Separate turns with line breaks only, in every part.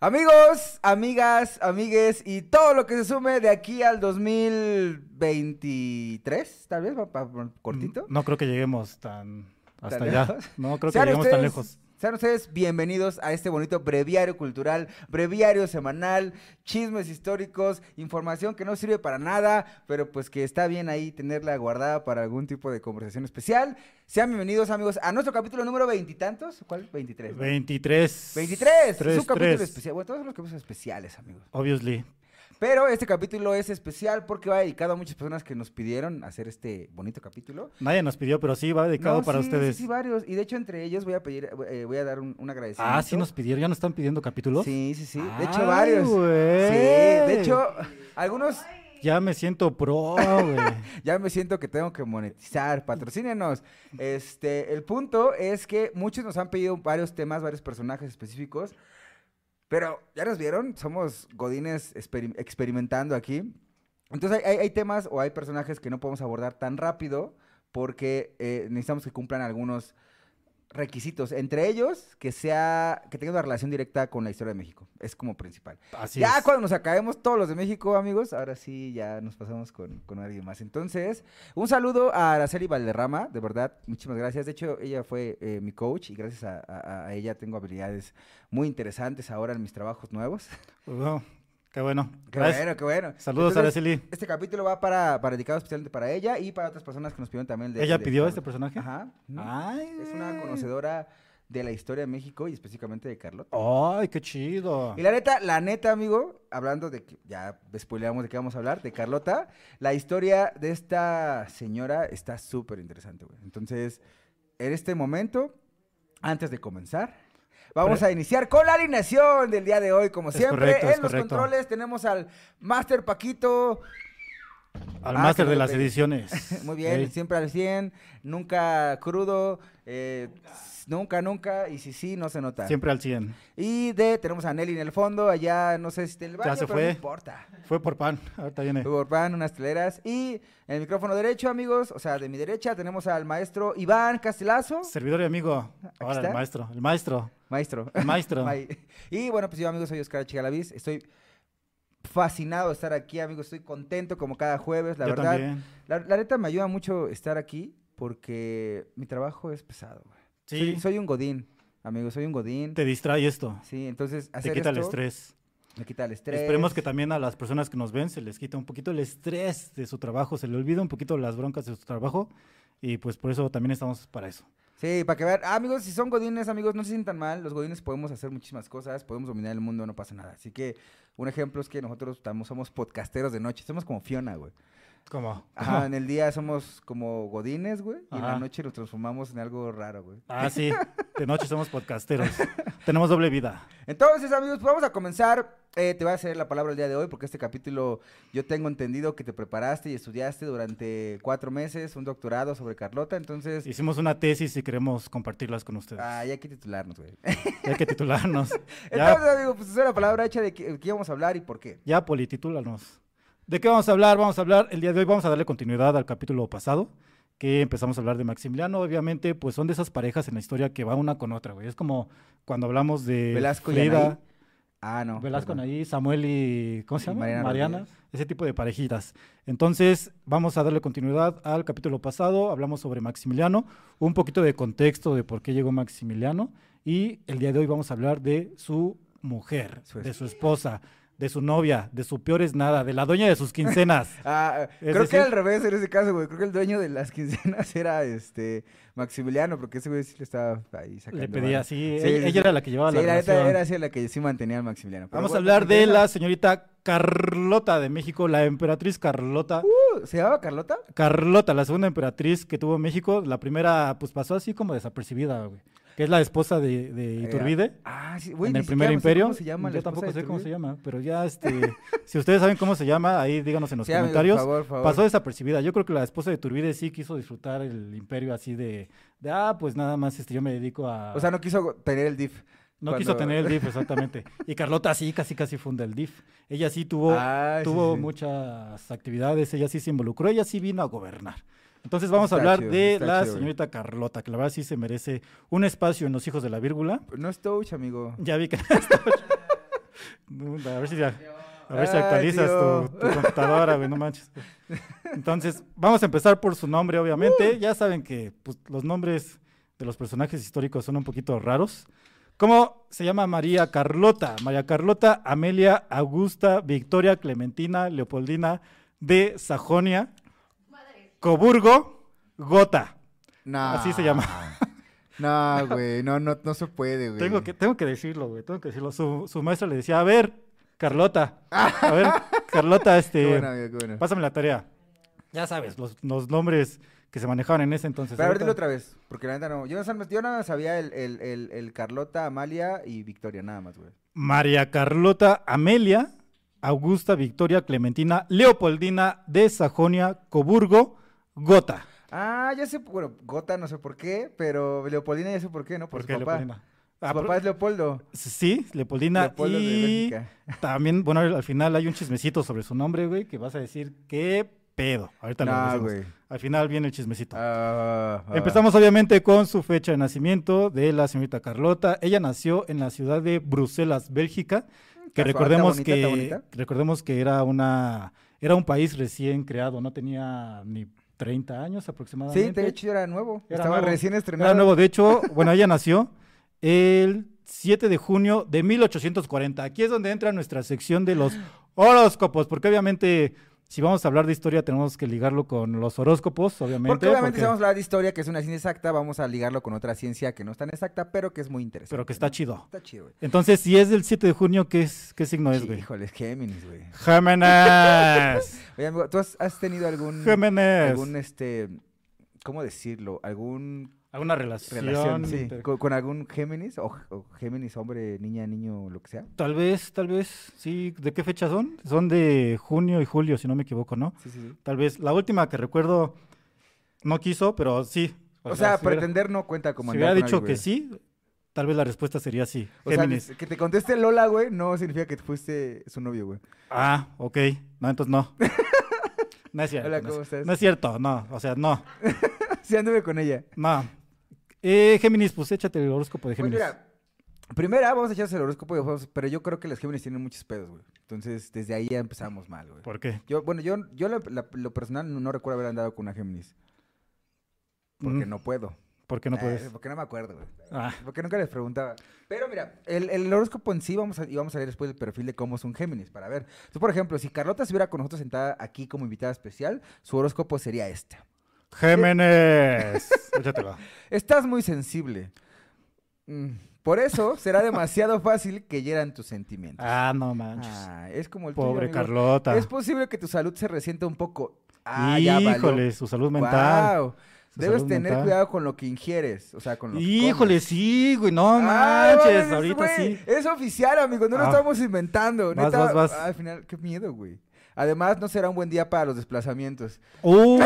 Amigos, amigas, amigues y todo lo que se sume de aquí al 2023, tal vez, pa- cortito.
No creo que lleguemos tan hasta
¿Tan
allá. No creo que lleguemos tan lejos.
Sean ustedes bienvenidos a este bonito breviario cultural, breviario semanal, chismes históricos, información que no sirve para nada, pero pues que está bien ahí tenerla guardada para algún tipo de conversación especial. Sean bienvenidos, amigos, a nuestro capítulo número veintitantos. ¿Cuál? 23. ¿no?
23.
23. es un capítulo especial. Bueno, todos los capítulos especiales, amigos.
Obviously.
Pero este capítulo es especial porque va dedicado a muchas personas que nos pidieron hacer este bonito capítulo.
Nadie nos pidió, pero sí va dedicado
No,
para
sí,
ustedes.
Sí, sí, varios. Y de hecho, entre ellos voy a pedir, eh, voy a dar un, un agradecimiento.
ah, sí nos pidieron. ¿Ya nos están pidiendo capítulos?
Sí, sí, sí. De
Ay,
hecho, varios.
güey.
Sí, de hecho, algunos
Ya me siento pro, güey.
ya me siento que tengo que monetizar. Patrocínenos. Este, el punto es que muchos nos han pedido varios temas, varios personajes específicos. Pero, ¿ya nos vieron? Somos godines experi- experimentando aquí. Entonces, hay, hay- hay temas o hay personajes que no podemos abordar tan rápido porque eh, necesitamos que cumplan algunos requisitos. Entre ellos, que sea que tenga una relación directa con la historia de México. Es como principal.
Así
ya
es.
cuando nos acabemos todos los de México, amigos, ahora sí ya nos pasamos con, con alguien más. Entonces, un saludo a Araceli Valderrama, de verdad, muchísimas gracias. De hecho, ella fue eh, mi coach y gracias a, a- a ella tengo habilidades muy interesantes ahora en mis trabajos nuevos.
Pues, qué bueno.
Qué
Gracias.
bueno, qué bueno.
Saludos,
Entonces,
Araceli.
Este capítulo va para, para dedicado especialmente para ella y para otras personas que nos pidieron también. de-
¿Ella
de-
pidió
de-
este personaje?
Ajá.
Ay,
Es una conocedora de la historia de México y específicamente de Carlota.
Ay, qué chido.
Y la neta, la neta, amigo, hablando de que ya spoileamos de qué vamos a hablar, de Carlota, la historia de esta señora está súper interesante, güey. Entonces, en este momento, antes de comenzar, vamos
Pre-
a iniciar con la alineación del día de hoy, como
Es
siempre.
correcto,
en los
correcto.
controles tenemos al Master Paquito.
Al
Ah,
máster de las ediciones.
Muy bien, siempre al 100, nunca crudo, eh, nunca, nunca, y si sí, no se nota.
Siempre al 100.
Y de, tenemos a Nelly en el fondo, allá no sé si está en el baño,
se
pero
fue.
no importa.
Fue por pan. Ahorita viene.
Fue por pan, unas teleras. Y en el micrófono derecho, amigos, o sea, de mi derecha tenemos al maestro Iván Castelazo.
Servidor y amigo. Ahora
está.
el maestro. El maestro.
Maestro.
El maestro.
Y bueno, pues yo, amigos, soy Oscar Chigalavis. Estoy fascinado estar aquí, amigos. Estoy contento como cada jueves, la
Yo
verdad.
también.
La, la neta me ayuda mucho estar aquí porque mi trabajo es pesado. güey.
Sí.
Soy, soy un godín, amigos, soy un godín.
Te distrae esto.
Sí, entonces
Te
hacer
quita el
esto
estrés.
me quita el estrés.
Esperemos que también a las personas que nos ven se les quita un poquito el estrés de su trabajo, se le olvida un poquito las broncas de su trabajo y pues por eso también estamos para eso.
Sí, para que vean. Ah, amigos, si son godines, amigos, no se sientan mal. Los godines podemos hacer muchísimas cosas, podemos dominar el mundo, no pasa nada. Así que un ejemplo es que nosotros estamos, somos podcasteros de noche. Somos como Fiona, güey.
¿Cómo?
Ajá, en el día somos como godines, güey. Y en la noche nos transformamos en algo raro, güey.
Ah, sí, de noche somos podcasteros. Tenemos doble vida.
Entonces, amigos, pues vamos a comenzar. Eh, te voy a hacer la palabra el día de hoy porque este capítulo yo tengo entendido que te preparaste y estudiaste durante cuatro meses un doctorado sobre Carlota. Entonces,
Hicimos una tesis y queremos compartirlas con ustedes.
ah, ya hay que titularnos, güey.
Hay que titularnos.
Entonces,
Ya,
amigo, pues es la palabra hecha de qué qué íbamos a hablar y por qué.
ya polititúlanos. ¿De qué vamos a hablar? Vamos a hablar, el día de hoy vamos a darle continuidad al capítulo pasado, que empezamos a hablar de Maximiliano. Obviamente, pues son de esas parejas en la historia que va una con otra, güey. Es como cuando hablamos de
Velasco y
Frida,
Anaí. Ah, no.
Velasco ahí, Samuel y ¿cómo se
Y
llama?
Mariana
Mariana, ese tipo de parejitas. Entonces, vamos a darle continuidad al capítulo pasado, hablamos sobre Maximiliano, un poquito de contexto de por qué llegó Maximiliano y el día de hoy vamos a hablar de su mujer,
Su
de su esposa, de su novia, de su peor es nada, de la dueña de sus quincenas.
Ah, creo que
decir-
al revés en ese caso, güey. Creo que el dueño de las quincenas era este Maximiliano, porque ese güey sí le estaba ahí sacando.
Le pedía,
varo.
sí,
Sí,
ella,
sí,
ella
sí.
era la que llevaba
Sí,
la relación.
era así la que sí mantenía al Maximiliano. Pero
Vamos a hablar
¿te
de la señorita Carlota de México, la emperatriz Carlota.
Uh, ¿Se llamaba Carlota?
Carlota, la segunda emperatriz que tuvo México, la primera pues pasó así como desapercibida, güey. Que es la esposa de, de Iturbide
Ah, sí, güey.
en el primer imperio.
¿Cómo se llama la
Yo tampoco sé cómo se llama, pero ya este, si ustedes saben cómo se llama, ahí díganos en los
Sí, amigo,
comentarios.
por favor, por favor.
Pasó desapercibida. Yo creo que la esposa de Iturbide sí quiso disfrutar el imperio así de, de ah, pues nada más este, yo me dedico a...
O sea, no quiso tener el DIF.
no quiso tener el DIF, exactamente. Y Carlota sí, casi casi funda el DIF. Ella sí tuvo,
Ah, sí,
tuvo
sí.
muchas actividades, ella sí se involucró, ella sí vino a gobernar. Entonces vamos a hablar
chido,
de la
chido,
señorita Carlota, que la verdad sí se merece un espacio en Los Hijos de la Vírgula.
No es touch, amigo.
Ya vi que no está- No, A ver si, ya- a ver si
Ay,
actualizas tu, tu computadora, güey, no manches. Entonces, vamos a empezar por su nombre, obviamente. Ya saben que pues, los nombres de los personajes históricos son un poquito raros. ¿Cómo se llama María Carlota? María Carlota Amelia Augusta Victoria Clementina Leopoldina de Sajonia Coburgo Gotha.
No.
Así se llama.
No, güey, no, no, no se puede, güey.
Tengo que, tengo que decirlo, güey, tengo que decirlo. Su, su maestra le decía, a ver, Carlota, a ver, Carlota,
Qué
este,
bueno, amigo, qué bueno.
pásame la tarea. Ya sabes, los, los nombres que se manejaban en ese entonces.
Pero a ver, dilo otra vez, porque la neta no. Yo no, yo nada más sabía el, el, el, el Carlota, Amalia y Victoria, nada más, güey.
María Carlota Amelia, Augusta Victoria Clementina Leopoldina de Sajonia Coburgo Gotha.
Ah, ya sé, bueno, Gota no sé por qué, pero Leopoldina ya sé por qué, ¿no? Por,
¿Por
su
qué
papá.
Leopoldina?
Su
Ah,
papá es Leopoldo.
Sí, Leopoldina.
Leopoldo de
y
Bélgica.
también, bueno, al final hay un chismecito sobre su nombre, güey, que vas a decir, ¿qué pedo? Ahorita lo
No,
decimos.
güey.
Al final viene el chismecito.
Ah, ah.
Empezamos obviamente con su fecha de nacimiento de la señorita Carlota. Ella nació en la ciudad de Bruselas, Bélgica, que
Casual,
recordemos
bonita,
que recordemos que era una era un país recién creado, no tenía ni 30 años aproximadamente.
Sí, de hecho era nuevo.
Era
Estaba
nuevo.
recién estrenado.
Era nuevo, de hecho, bueno, ella nació el 7 de junio de 1840. Aquí es donde entra nuestra sección de los horóscopos, porque obviamente si vamos a hablar de historia tenemos que ligarlo con los horóscopos, obviamente.
Porque obviamente
porque-
si vamos a hablar de historia, que es una ciencia exacta, vamos a ligarlo con otra ciencia que no es tan exacta, pero que es muy interesante.
pero que está
¿no?
chido.
Está chido, güey.
Entonces, si es del 7 de junio, ¿qué, es, qué signo es, güey?
Híjole, es Géminis, güey.
Géminis.
Oye, amigo, ¿tú has, has tenido algún,
Géminis.
algún, este, ¿cómo decirlo? ¿Algún
¿Alguna relación?
relación, sí, con, con algún Géminis? O, o Géminis, hombre, niña, niño, lo que sea.
Tal vez, tal vez, sí. ¿De qué fecha son? Son de junio y julio, si no me equivoco, ¿no?
Sí, sí, sí.
Tal vez. La última que recuerdo no quiso, pero sí.
O, sea,
si hubiera-
pretender no cuenta como
Si hubiera dicho
alguien,
que sí, tal vez la respuesta sería sí.
O sea, que te conteste Lola, güey, no significa que fuiste su novio, güey.
Ah, ok. No, entonces no. No es cierto.
Hola,
no,
¿cómo
es,
estás?
no es cierto, no. O sea, no.
Sí, anduve con ella.
No. Eh, Géminis, pues échate el horóscopo de
Pues
Géminis.
mira, primera vamos a echarse el horóscopo, de juegos, pero yo creo que los Géminis tienen muchos pedos, güey. Entonces, desde ahí ya empezamos mal, güey.
¿Por qué?
Yo, bueno, yo, yo lo, la- lo personal no, recuerdo haber andado con una Géminis. Porque
Mm,
no puedo.
¿Por qué no
Eh,
puedes?
porque no me acuerdo, güey.
Ah,
Porque nunca les preguntaba. Pero mira, el, el horóscopo en sí, vamos a, y vamos a ver después el perfil de cómo es un Géminis, para ver. Entonces, por ejemplo, si Carlota estuviera con nosotros sentada aquí como invitada especial, su horóscopo sería este.
Géminis. Échatelo.
Estás muy sensible. Mm, Por eso será demasiado fácil que hieran tus sentimientos.
Ah, no manches.
Ah, es como el
Pobre. Carlota.
Es posible que tu salud se resienta un poco. Ah, ya.
Híjole, su salud mental. Su
Debes
salud
tener
mental.
cuidado con lo que ingieres, o sea, con lo
Híjole, sí, güey, no
Ah,
manches. ahorita
güey,
sí.
Es oficial, amigo, no lo
Ah.
estamos inventando.
Vas,
Neta,
vas, vas.
ah, al final, qué miedo, güey. Además, no será un buen día para los desplazamientos,
Uy,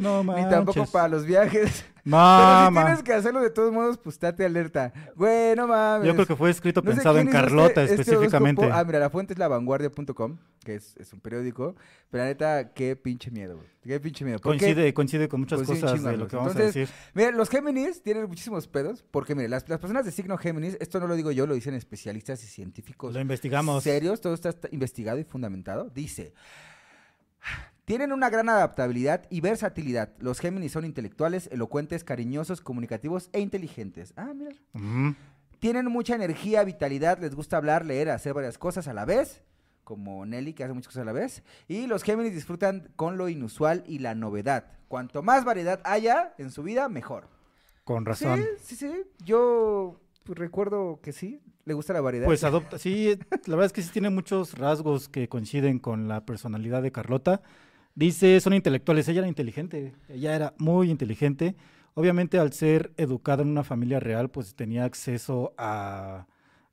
no
ni tampoco para los viajes.
No,
Pero si tienes que hacerlo de todos modos, pues estate alerta. Güey, no mames.
Yo creo que fue escrito
No
pensado en
hizo
Carlota
este- este
específicamente.
ah, mira, la fuente es lavanguardia.com, que es, es un periódico. Pero la neta, qué pinche miedo, güey. Qué pinche miedo.
Coincide, coincide con muchas
Coincide
cosas de lo que vamos
Entonces,
a decir.
Mira, los Géminis tienen muchísimos pedos, porque mire, las, las personas de signo Géminis, esto no lo digo yo, lo dicen especialistas y científicos
Lo investigamos.
serios, todo está investigado y fundamentado. Dice, tienen una gran adaptabilidad y versatilidad. Los Géminis son intelectuales, elocuentes, cariñosos, comunicativos e inteligentes. Ah, mira. Tienen mucha energía, vitalidad, les gusta hablar, leer, hacer varias cosas a la vez, como Nelly que hace muchas cosas a la vez. Y los Géminis disfrutan con lo inusual y la novedad. Cuanto más variedad haya en su vida, mejor.
Con razón.
Sí, sí, sí. Yo pues, recuerdo que sí, le gusta la variedad.
Pues adopta, sí, la verdad es que sí tiene muchos rasgos que coinciden con la personalidad de Carlota. Dice, son intelectuales, ella era inteligente, ella era muy inteligente. Obviamente al ser educada en una familia real, pues tenía acceso a,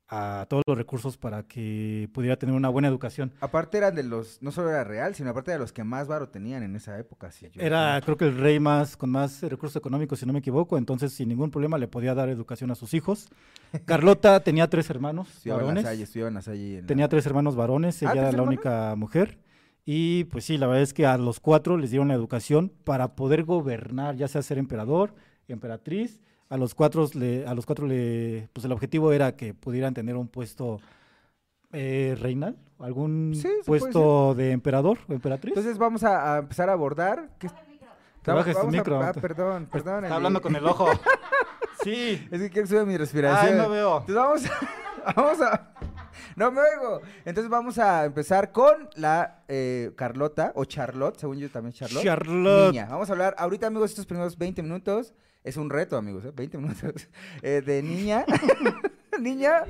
a todos los recursos para que pudiera tener una buena educación.
Aparte eran de los, no solo era real, sino aparte de los que más varo tenían en esa época. Yo
Era,
creo.
creo que el rey más, con más recursos económicos, si no me equivoco, entonces sin ningún problema le podía dar educación a sus hijos. Carlota tenía tres hermanos
Estudiaba en la
varones.
Salle, estudiaba en la Salle. en la-
Tenía tres hermanos varones,
Ah,
ella era
¿tres
la única mujer. Y pues sí, la verdad es que a los cuatro les dieron la educación para poder gobernar, ya sea ser emperador, emperatriz. A los cuatro, le, a los cuatro le, pues el objetivo era que pudieran tener un puesto eh, reinal, algún
Sí,
puesto de emperador o emperatriz.
Entonces vamos a, a empezar a abordar. ¿Qué-
Que bajes tu
a-
micro.
ah, perdón, perdón.
Está hablando con el ojo. sí.
Es que quiero subir mi respiración.
Ay, no veo.
Entonces vamos a, vamos a... No me oigo. Entonces vamos a empezar con la eh, Carlota, o Charlotte, según yo también Charlotte.
Charlotte.
Niña. Vamos a hablar ahorita, amigos, estos primeros 20 minutos. Es un reto, amigos, ¿eh? 20 minutos. eh, de niña. niña.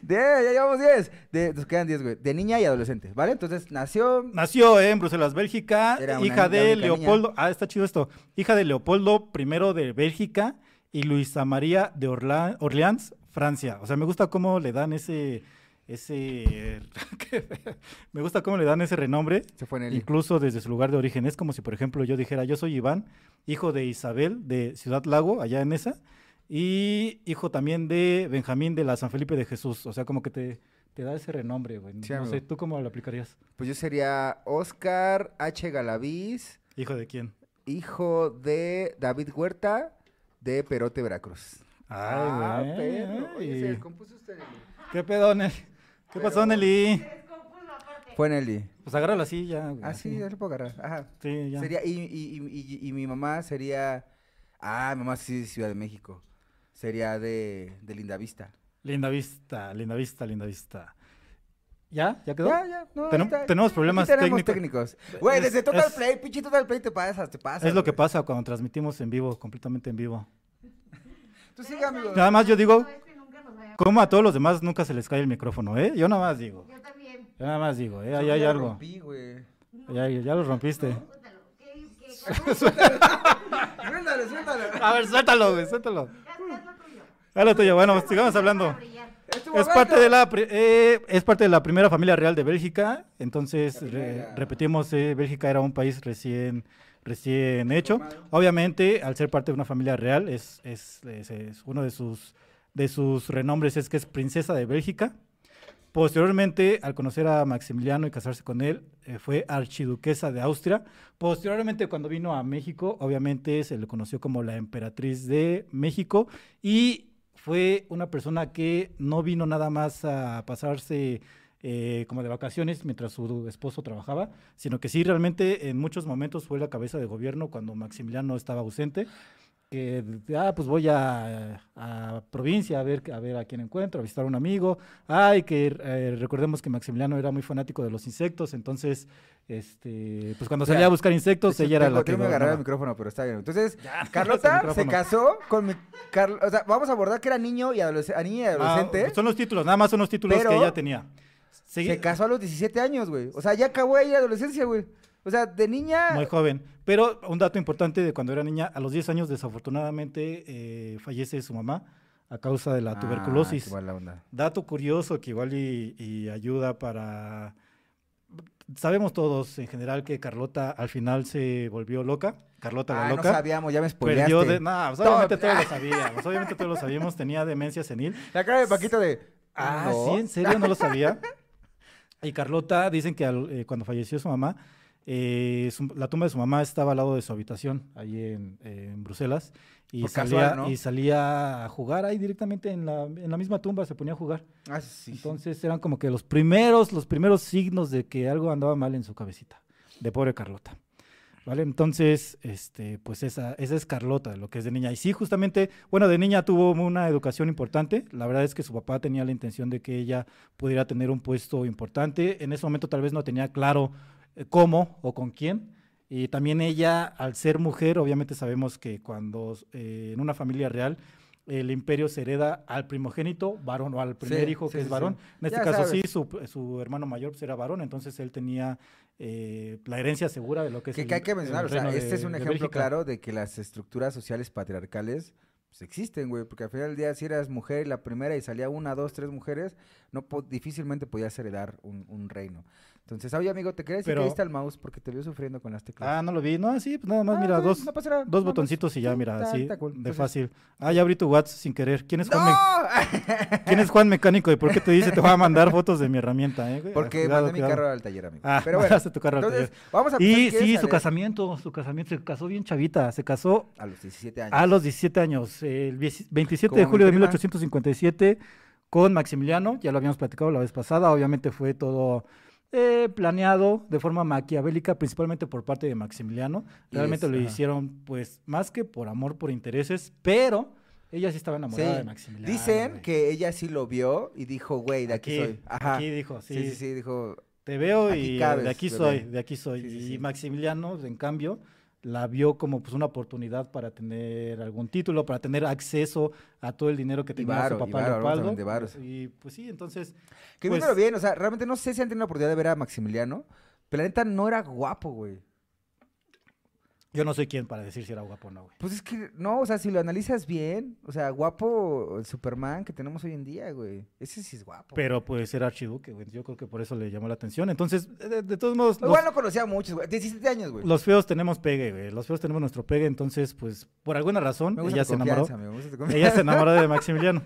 De, ya llevamos 10. De, nos quedan 10, güey. De niña y adolescente, ¿vale? Entonces nació...
Nació en Bruselas, Bélgica,
Era
hija de Leopoldo, ah, está chido esto, hija de Leopoldo I de Bélgica y Luisa María de Orla- Orleans, Francia. O sea, me gusta cómo le dan ese, ese, me gusta cómo le dan ese renombre,
Se fue en el...
incluso desde su lugar de origen. Es como si, por ejemplo, yo dijera, yo soy Iván, hijo de Isabel de Ciudad Lago, allá en esa, y hijo también de Benjamín de la San Felipe de Jesús. O sea, como que te, te da ese renombre, güey.
Sí,
no sé. ¿tú cómo lo aplicarías?
Pues yo sería Oscar H. Galaviz,
¿Hijo de quién?
hijo de David Huerta, de Perote, Veracruz.
Ay, güey.
perro. Oye, se descompuso usted.
¿Qué pedo, Nelly? ¿Qué pasó, Nelly?
Fue Nelly.
Pues agárrala así ya. güey,
Ah, sí, ya lo puedo agarrar. Ajá.
Sí, ya.
Sería, y, y, y, y- y mi mamá sería. Ah, mi mamá sí es de Ciudad de México. Sería de, de Lindavista.
Linda vista, linda vista, linda vista. ¿Ya? ¿Ya quedó?
Ya, ya. No,
Tenem-
está-
tenemos
aquí
problemas
tenemos
técnicos.
técnicos. Güey,
Es-
desde Total
es-
Play, pinche Total Play te pasas, te pasas.
es lo que
güey.
pasa cuando transmitimos en vivo, completamente en vivo.
Tú sigue, amigo.
Nada más yo digo, como a todos los demás nunca se les cae el micrófono, ¿eh? Yo nada más digo.
Yo también.
Yo nada más digo, ¿eh? Ahí
Yo
hay
ya
algo.
rompí, güey.
Ya, ya lo rompiste.
Suéltalo. ¿Qué- qué-
Suéltalo, suéltalo.
A ver, suéltalo, güey, suéltalo.
Haz lo tuyo.
Haz lo tuyo. Bueno, sigamos hablando.
Es
parte, de la, eh, es parte de la primera familia real de Bélgica, entonces re- repetimos, eh, Bélgica era un país recién, recién hecho. Obviamente, al ser parte de una familia real, es, es, es- es uno de sus, de sus renombres es que es princesa de Bélgica. Posteriormente, al conocer a Maximiliano y casarse con él, eh, fue archiduquesa de Austria. Posteriormente, cuando vino a México, obviamente se le conoció como la emperatriz de México y fue una persona que no vino nada más a pasarse eh, como de vacaciones mientras su esposo trabajaba, sino que sí realmente en muchos momentos fue la cabeza de gobierno cuando Maximiliano estaba ausente. Que, ah, pues voy a, a provincia a ver, a ver a quién encuentro, a visitar a un amigo. Ay, que eh, recordemos que Maximiliano era muy fanático de los insectos, entonces, este, pues cuando
O sea,
salía a buscar insectos, ella era
tengo-
la que
tengo que agarrar el micrófono, pero está bien. Entonces,
el
Carlota se casó con mi... Carl- O sea, vamos a abordar que era niño y adolescente, niña y
Ah,
adolescente.
son los títulos, nada más son los títulos
Pero-
que ella tenía.
Se casó a los 17 años, güey. O sea, ya acabó ahí la adolescencia, güey. O sea, de niña...
Muy joven. Pero un dato importante de cuando era niña, a los 10 años desafortunadamente eh, fallece su mamá a causa de la
Ah,
tuberculosis.
onda.
Dato curioso que igual y, y ayuda para... Sabemos todos en general que Carlota al final se volvió loca. Carlota la
Ah, no
loca.
sabíamos, ya me spoileaste.
perdió de... No, pues, obviamente
Todo-
todos lo sabíamos. Obviamente todos lo sabíamos. Tenía demencia senil.
La cara de Paquito de...
Ah,
no.
sí, en serio, no lo sabía. Y Carlota, dicen que al- eh, cuando falleció su mamá, eh, su- la tumba de su mamá estaba al lado de su habitación, ahí en, eh, en Bruselas, y
Por
salía,
casual, ¿no?
y salía a jugar ahí directamente en la, en la misma tumba, se ponía a jugar.
Ah, sí.
Entonces eran como que los primeros, los primeros signos de que algo andaba mal en su cabecita, de pobre Carlota. ¿Vale? Entonces, este, pues esa, esa es Carlota, lo que es de niña. Y sí, justamente, bueno, de niña tuvo una educación importante. La verdad es que su papá tenía la intención de que ella pudiera tener un puesto importante. En ese momento tal vez no tenía claro cómo o con quién. Y también ella, al ser mujer, obviamente sabemos que cuando eh, en una familia real el imperio se hereda al primogénito varón o al primer
Sí,
hijo
sí,
que es varón.
sí.
En este
Ya
caso
sabes.
sí, su, su hermano mayor pues, era varón, entonces él tenía eh, la herencia segura de lo que es
Que,
el-
que hay que mencionar, o sea, este
de-
es un ejemplo
Bélgica.
claro de que las estructuras sociales patriarcales pues, existen, güey, porque al final del día si eras mujer y la primera y salía una, dos, tres mujeres, no po- difícilmente podías heredar un, un reino. Entonces, oye, amigo, ¿te crees
Pero-
que está el mouse? Porque te veo sufriendo con las teclas.
Ah, no lo vi. No, sí, pues nada más,
Ah,
mira, dos,
no
dos
más.
botoncitos y ya, mira,
está-
así,
está cool.
de
Entonces-
fácil. Ah, ya abrí tu WhatsApp sin querer. ¿Quién es Juan, Me-. ¿Quién es Juan Mecánico? ¿Y por qué te dice te voy a mandar fotos de mi herramienta? eh?
Porque
Cuidado,
mandé mi
cuidado.
carro al taller, amigo.
Ah,
Pero bueno,
tu carro al
entonces,
taller.
vamos a
Y sí, su casamiento, su casamiento, se casó bien chavita, se casó
A los 17 años.
a los 17 años, el 10 27
Como
de
mi
julio de
prima.
1857 con Maximiliano, ya lo habíamos platicado la vez pasada, obviamente fue todo eh, planeado de forma maquiavélica, principalmente por parte de Maximiliano, realmente lo
ajá.
hicieron pues más que por amor, por intereses, pero ella sí estaba enamorada
Sí.
de Maximiliano.
Dicen
güey.
que ella sí lo vio y dijo, güey, de aquí, soy. Ajá.
aquí dijo, sí,
sí, sí, sí, dijo.
Te veo y
cabes,
de aquí
bebé.
soy, de aquí soy.
Sí,
y. Maximiliano, en cambio, la vio como pues una oportunidad para tener algún título, para tener acceso a todo el dinero que tenía
varo,
su
y
papá
varo,
Leopoldo.
también de.
Y pues sí, entonces,
Que
Pues-
bien, o sea, realmente no sé si han tenido la oportunidad de ver a Maximiliano, pero la neta no era guapo, güey.
Yo no soy quien para decir si era guapo o no, güey.
Pues es que, no, o sea, si lo analizas bien, o sea, guapo el Superman que tenemos hoy en día, güey. Ese sí es guapo.
Pero pues era archiduque, güey. Yo creo que por eso le llamó la atención. Entonces, de, de todos modos, los,
Igual no conocía a muchos, güey. 17 años, güey.
los feos tenemos pegue, güey. Los feos tenemos nuestro pegue. Entonces, pues, por alguna razón, ella se enamoró.
amigo.
Ella se enamoró de Maximiliano.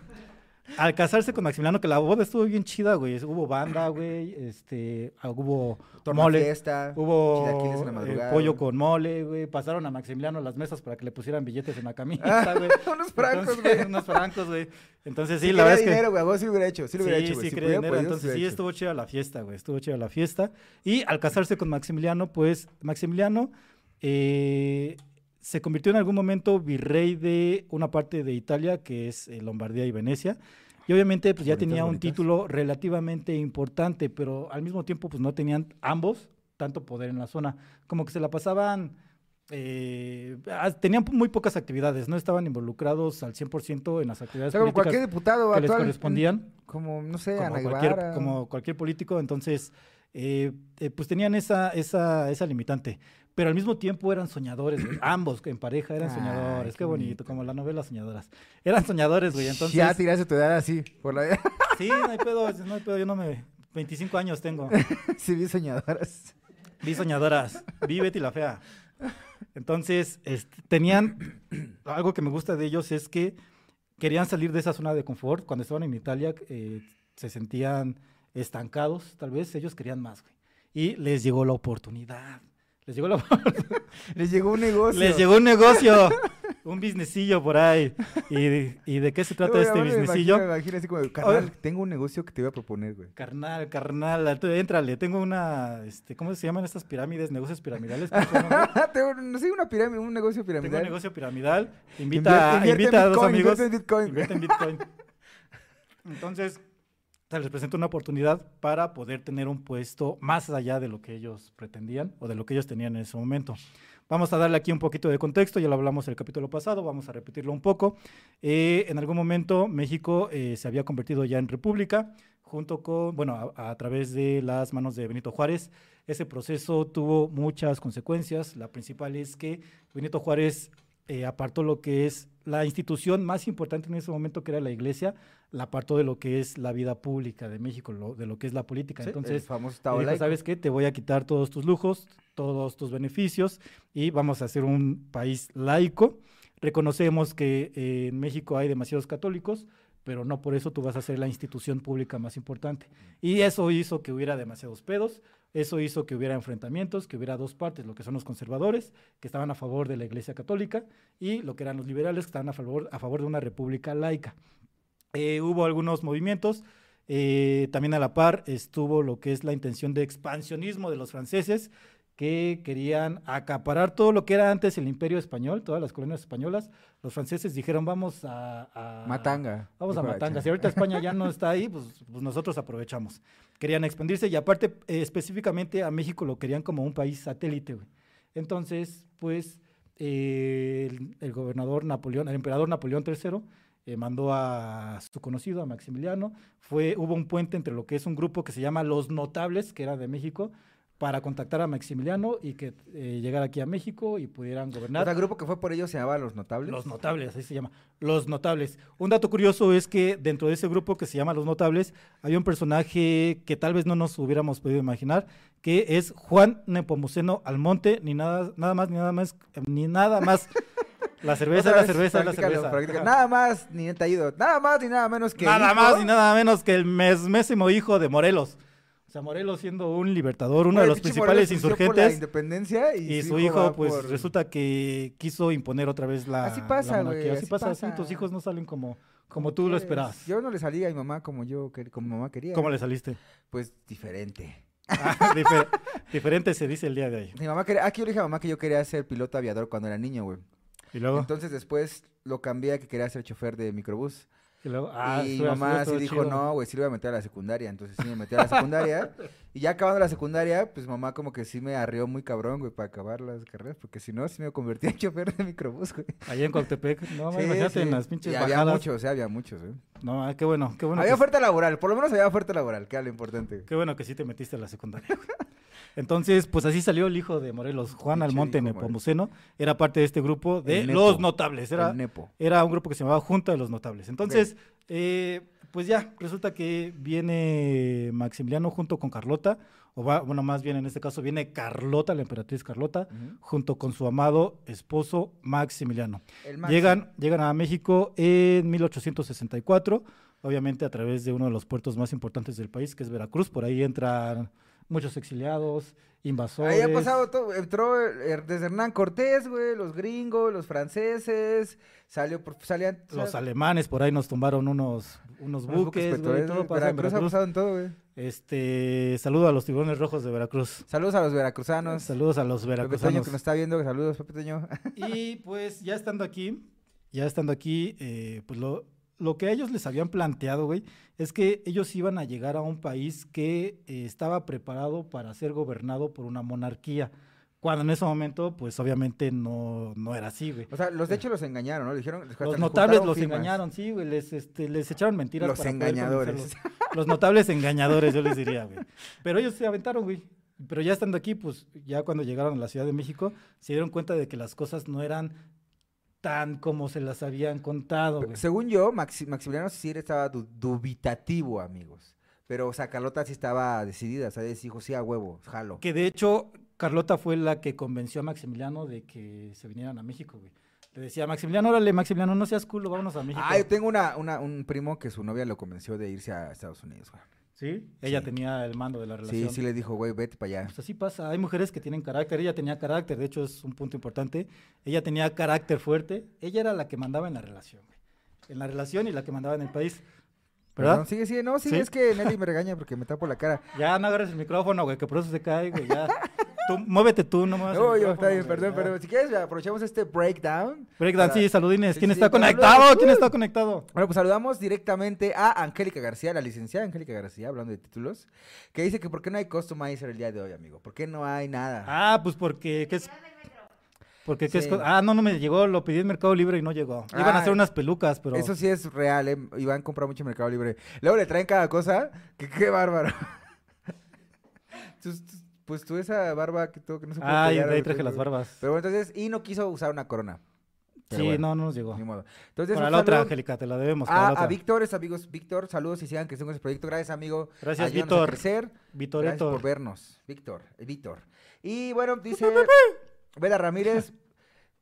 Al casarse con Maximiliano, que la boda estuvo bien chida, güey. Hubo banda, güey. Este, ah, hubo
Torna
mole.
fiesta,
Hubo
en la
eh, pollo
güey.
con mole, güey. Pasaron a Maximiliano las mesas para que le pusieran billetes en la camisa, güey.
Unos francos,
Entonces,
güey.
unos francos, güey. Entonces, sí,
Sí,
la verdad es que...
dinero, güey. vos sí lo hubiera hecho. Sí lo hubiera
sí,
hecho, güey.
sí,
Si
quería
pudiera,
dinero.
pues,
Entonces, sí, estuvo chida la fiesta, güey. Estuvo chida la fiesta. Y al casarse con Maximiliano, pues, Maximiliano eh, se convirtió en algún momento virrey de una parte de Italia, que es eh, Lombardía y Venecia. Y obviamente, pues, ya
Bonitas,
tenía un
bonitas.
título relativamente importante, pero al mismo tiempo, pues, no tenían ambos tanto poder en la zona. Como que se la pasaban... eh, ah, tenían muy pocas actividades, no estaban involucrados al 100% en las
O
actividades
sea, como
políticas
cualquier diputado
que les
actual.
correspondían
Como, no sé,
como
Ana
cualquier,
Guevara.
como cualquier político, entonces, eh, eh, pues tenían esa, esa, esa limitante. Pero al mismo tiempo eran soñadores, güey. ambos en pareja eran soñadores,
qué
qué bonito,
bonito.
como la novela Soñadoras. Eran soñadores, güey, entonces...
Ya tiraste tu edad así, por la
Sí, no hay pedo, no hay pedo, yo no me... 25 años tengo.
sí, vi soñadoras.
Vi soñadoras, vi Betty la Fea. Entonces, este, tenían, algo que me gusta de ellos es que querían salir de esa zona de confort. Cuando estaban en Italia, eh, se sentían estancados, tal vez, ellos querían más, güey. Y les llegó la oportunidad. Les llegó, la,
Les llegó un negocio.
les llegó un negocio, un businessillo por ahí. ¿Y de, y de qué se trata este
me
businessillo?
me imagino así como, carnal, tengo un negocio que te voy a proponer, güey.
Carnal, carnal, tú éntrale. Tengo una, este, ¿cómo se llaman estas pirámides? Negocios piramidales.
tengo, no sé, una pirámide, un negocio
Tengo
piramidal.
un negocio piramidal. Invita, invita a dos
Bitcoin,
amigos.
invierte en Bitcoin.
Invierte en Bitcoin. Entonces, se les presenta una oportunidad para poder tener un puesto más allá de lo que ellos pretendían o de lo que ellos tenían en ese momento. Vamos a darle aquí un poquito de contexto, ya lo hablamos el capítulo pasado, vamos a repetirlo un poco. Eh, en algún momento México eh, se había convertido ya en república, junto con, bueno, a, a través de las manos de Benito Juárez. Ese proceso tuvo muchas consecuencias. La principal es que Benito Juárez eh, apartó lo que es la institución más importante en ese momento, que era la iglesia, la apartó de lo que es la vida pública de México, lo- de lo que es la política.
Sí,
Entonces, dijo. ¿sabes qué? Te voy a quitar todos tus lujos, todos tus beneficios y vamos a hacer un país laico. Reconocemos que eh, en México hay demasiados católicos, pero no por eso tú vas a ser la institución pública más importante. Y eso hizo que hubiera demasiados pedos, eso hizo que hubiera enfrentamientos, que hubiera dos partes, lo que son los conservadores, que estaban a favor de la Iglesia Católica, y lo que eran los liberales, que estaban a favor, a favor de una república laica. Eh, hubo algunos movimientos, eh, también a la par estuvo lo que es la intención de expansionismo de los franceses, que querían acaparar todo lo que era antes el imperio español, todas las colonias españolas. Los franceses dijeron, vamos a... a-
Matanga.
Vamos a Matanga. Si ahorita España ya no está ahí, pues, pues nosotros aprovechamos. Querían expandirse y aparte, eh, específicamente a México lo querían como un país satélite. Entonces, pues, eh, el, el gobernador Napoleón, el emperador Napoleón III, eh, mandó a su conocido, a Maximiliano. Fue, hubo un puente entre lo que es un grupo que se llama Los Notables, que era de México, para contactar a Maximiliano y que eh, llegara aquí a México y pudieran gobernar.
O sea, el grupo que fue por ellos se llamaba Los Notables.
Los Notables, así se llama. Los Notables. Un dato curioso es que dentro de ese grupo que se llama Los Notables, había un personaje que tal vez no nos hubiéramos podido imaginar, que es Juan Nepomuceno Almonte, ni nada, nada más, ni nada más, ni nada más. La cerveza, la
vez,
cerveza, la cerveza.
Nada más ni ido. Nada más ni nada menos que.
Nada más ni nada menos que el mesmésimo hijo de Morelos. O sea, Morelos siendo un libertador, uno de los principales
Morelos luchó por la
insurgentes.
independencia y,
Y su hijo, pues
por-
resulta que quiso imponer otra vez la.
Así pasa, güey.
Así
así
pasa,
pasa.
así tus hijos no salen como, como
¿Cómo
tú lo esperabas.
Yo no le salí a mi mamá como yo, como mamá quería.
¿Cómo le saliste?
Pues diferente.
Ah, difer- diferente se dice el día de hoy.
Mi mamá quería, aquí yo le dije a mamá que yo quería ser piloto aviador cuando era niño, güey.
Y luego,
Entonces después lo cambié a que quería ser chofer de microbús.
Y luego, ah,
y mamá
estuvo
sí dijo,
chido.
no, güey, sí lo voy a meter a la secundaria. Entonces sí me metí a la secundaria. y ya acabando la secundaria, pues mamá como que sí me arrió muy cabrón, güey, para acabar las carreras. Porque si no, sí me convertí en chofer de microbús, güey.
Allá en Coatepec, no,
Sí,
imagínate
sí.
en las pinches
Y había
bajadas.
muchos, sí, había muchos, güey.
No, ah, qué bueno, qué bueno.
había
que,
oferta laboral, por lo menos había oferta laboral, que era lo importante.
qué bueno que sí te metiste a la secundaria. güey. Entonces, pues así salió el hijo de Morelos, Juan Almonte Nepomuceno. Era parte de este grupo de. Los Notables. Era, era un grupo que se llamaba Junta de los Notables. Entonces, eh, pues ya, resulta que viene Maximiliano junto con Carlota, o va, bueno, más bien en este caso viene Carlota, la emperatriz Carlota, junto con su amado esposo Maximiliano. Llegan, llegan a México en 1864, obviamente a través de uno de los puertos más importantes del país, que es Veracruz. Por ahí entran muchos exiliados, invasores.
Ahí ha pasado todo, entró eh, desde Hernán Cortés, güey, los gringos, los franceses, salió, por- salían...
Los alemanes por ahí nos tumbaron unos, unos buques, güey,
petroleros,
todo pasa en
Veracruz ha pasado en todo, güey.
Este, saludo a los tiburones rojos de Veracruz.
Saludos a los veracruzanos.
Saludos a los
Pepe Toño
veracruzanos.
que nos está viendo, saludos Pepe Toño.
Y pues ya estando aquí, ya estando aquí, eh, pues lo, lo que a ellos les habían planteado, güey, es que ellos iban a llegar a un país que eh, estaba preparado para ser gobernado por una monarquía. Cuando en ese momento, pues obviamente no, no era así, güey.
O sea, los de hecho los engañaron, ¿no? Le dijeron,
Los
les
notables los
firmas.
engañaron, sí, güey, les, este, les echaron mentiras.
Los
para
engañadores.
Los notables engañadores, yo les diría, güey. Pero ellos se aventaron, güey. Pero ya estando aquí, pues ya cuando llegaron a la Ciudad de México, se dieron cuenta de que las cosas no eran tan como se las habían contado, güey.
Según yo, Maxi- Maximiliano sí estaba du- dubitativo, amigos. Pero, o sea, Carlota sí estaba decidida, ¿sabes? Dijo, sí, a huevo, jalo.
Que de hecho, Carlota fue la que convenció a Maximiliano de que se vinieran a México, güey. Le decía, Maximiliano, órale, Maximiliano, no seas culo, vámonos a México.
Ah, yo tengo una, una- un primo que su novia lo convenció de irse a Estados Unidos, güey.
¿Sí? Ella
Sí.
tenía el mando de la relación.
Sí, sí le dijo, güey, vete para allá.
Pues así pasa, hay mujeres que tienen carácter, ella tenía carácter, de hecho es un punto importante, ella tenía carácter fuerte, ella era la que mandaba en la relación, güey. en la relación y la que mandaba en el país, ¿verdad?
Perdón, sigue, sigue. No, sí,
¿Sí?
es que Nelly me regaña porque me tapo la cara.
Ya no agarres el micrófono, güey, que por eso se cae, güey, ya. Tú, muévete tú, no muevas
No, yo, está bien, perdón, perdón. Si quieres, aprovechamos este breakdown.
Breakdown,
para-
sí, saludines,
Sí,
¿quién
sí,
está conectado? ¿Quién está conectado?
Bueno, pues saludamos directamente a Angélica García, la licenciada Angélica García, hablando de títulos, que dice que por qué no hay customizer el día de hoy, amigo. ¿Por qué no hay nada?
Ah, pues porque, ¿qué es? Porque, ¿qué es?
Sí.
Ah, no, no me llegó, lo pedí en Mercado Libre y no llegó. Iban a
Ah,
hacer unas pelucas, pero...
Eso sí es real, ¿eh? Iván compra mucho en Mercado Libre. Luego le traen cada cosa, que qué bárbaro. pues tú esa barba que, todo, que no se puede
Ay,
pegar,
de ahí traje las barbas.
Pero bueno, entonces, y no quiso usar una corona. Pero
Sí,
bueno,
no, no nos llegó.
Ni modo. Entonces,
Para la otra, Angélica, te la debemos. para
A,
la
a. Víctor, es amigos, Víctor, saludos y sigan que con ese proyecto. Gracias, amigo.
Gracias, Víctor.
Gracias
Vitoreto.
por vernos, Víctor, eh, Víctor. Y bueno, dice Vela Ramírez,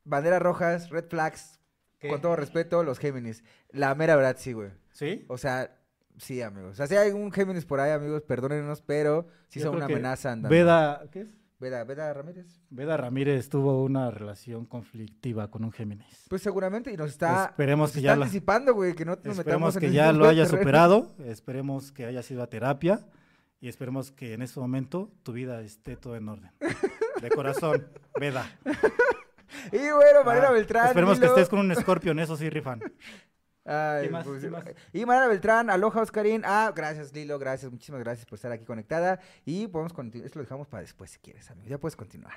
banderas rojas, red flags,
¿Qué?
con todo respeto, los Géminis. La mera verdad, sí, güey.
¿Sí?
O sea, sí, amigos. O sea, si hay un Géminis por ahí, amigos, perdónenos, pero sí
Yo
son una amenaza andando.
Veda, ¿qué es?
Veda, Veda Ramírez.
Veda Ramírez tuvo una relación conflictiva con un Géminis.
Pues seguramente, y nos está,
Esperemos
nos
que
está
ya
anticipando, güey, que no nos
Esperemos
metamos en
que ya lo haya
terreno.
superado, esperemos que haya sido a terapia y esperemos que en ese momento tu vida esté todo en orden. De corazón, Veda.
Y bueno, Mariana
Ah,
Beltrán.
Esperemos que estés con un Scorpion, eso sí rifan.
Ay,
¿Qué más?
pues,
¿Qué más?
Y Mariana Beltrán, aloha Oscarín. Ah, gracias Lilo, gracias, muchísimas gracias por estar aquí conectada. Y podemos continuar, esto lo dejamos para después si quieres, amigo. Ya puedes continuar.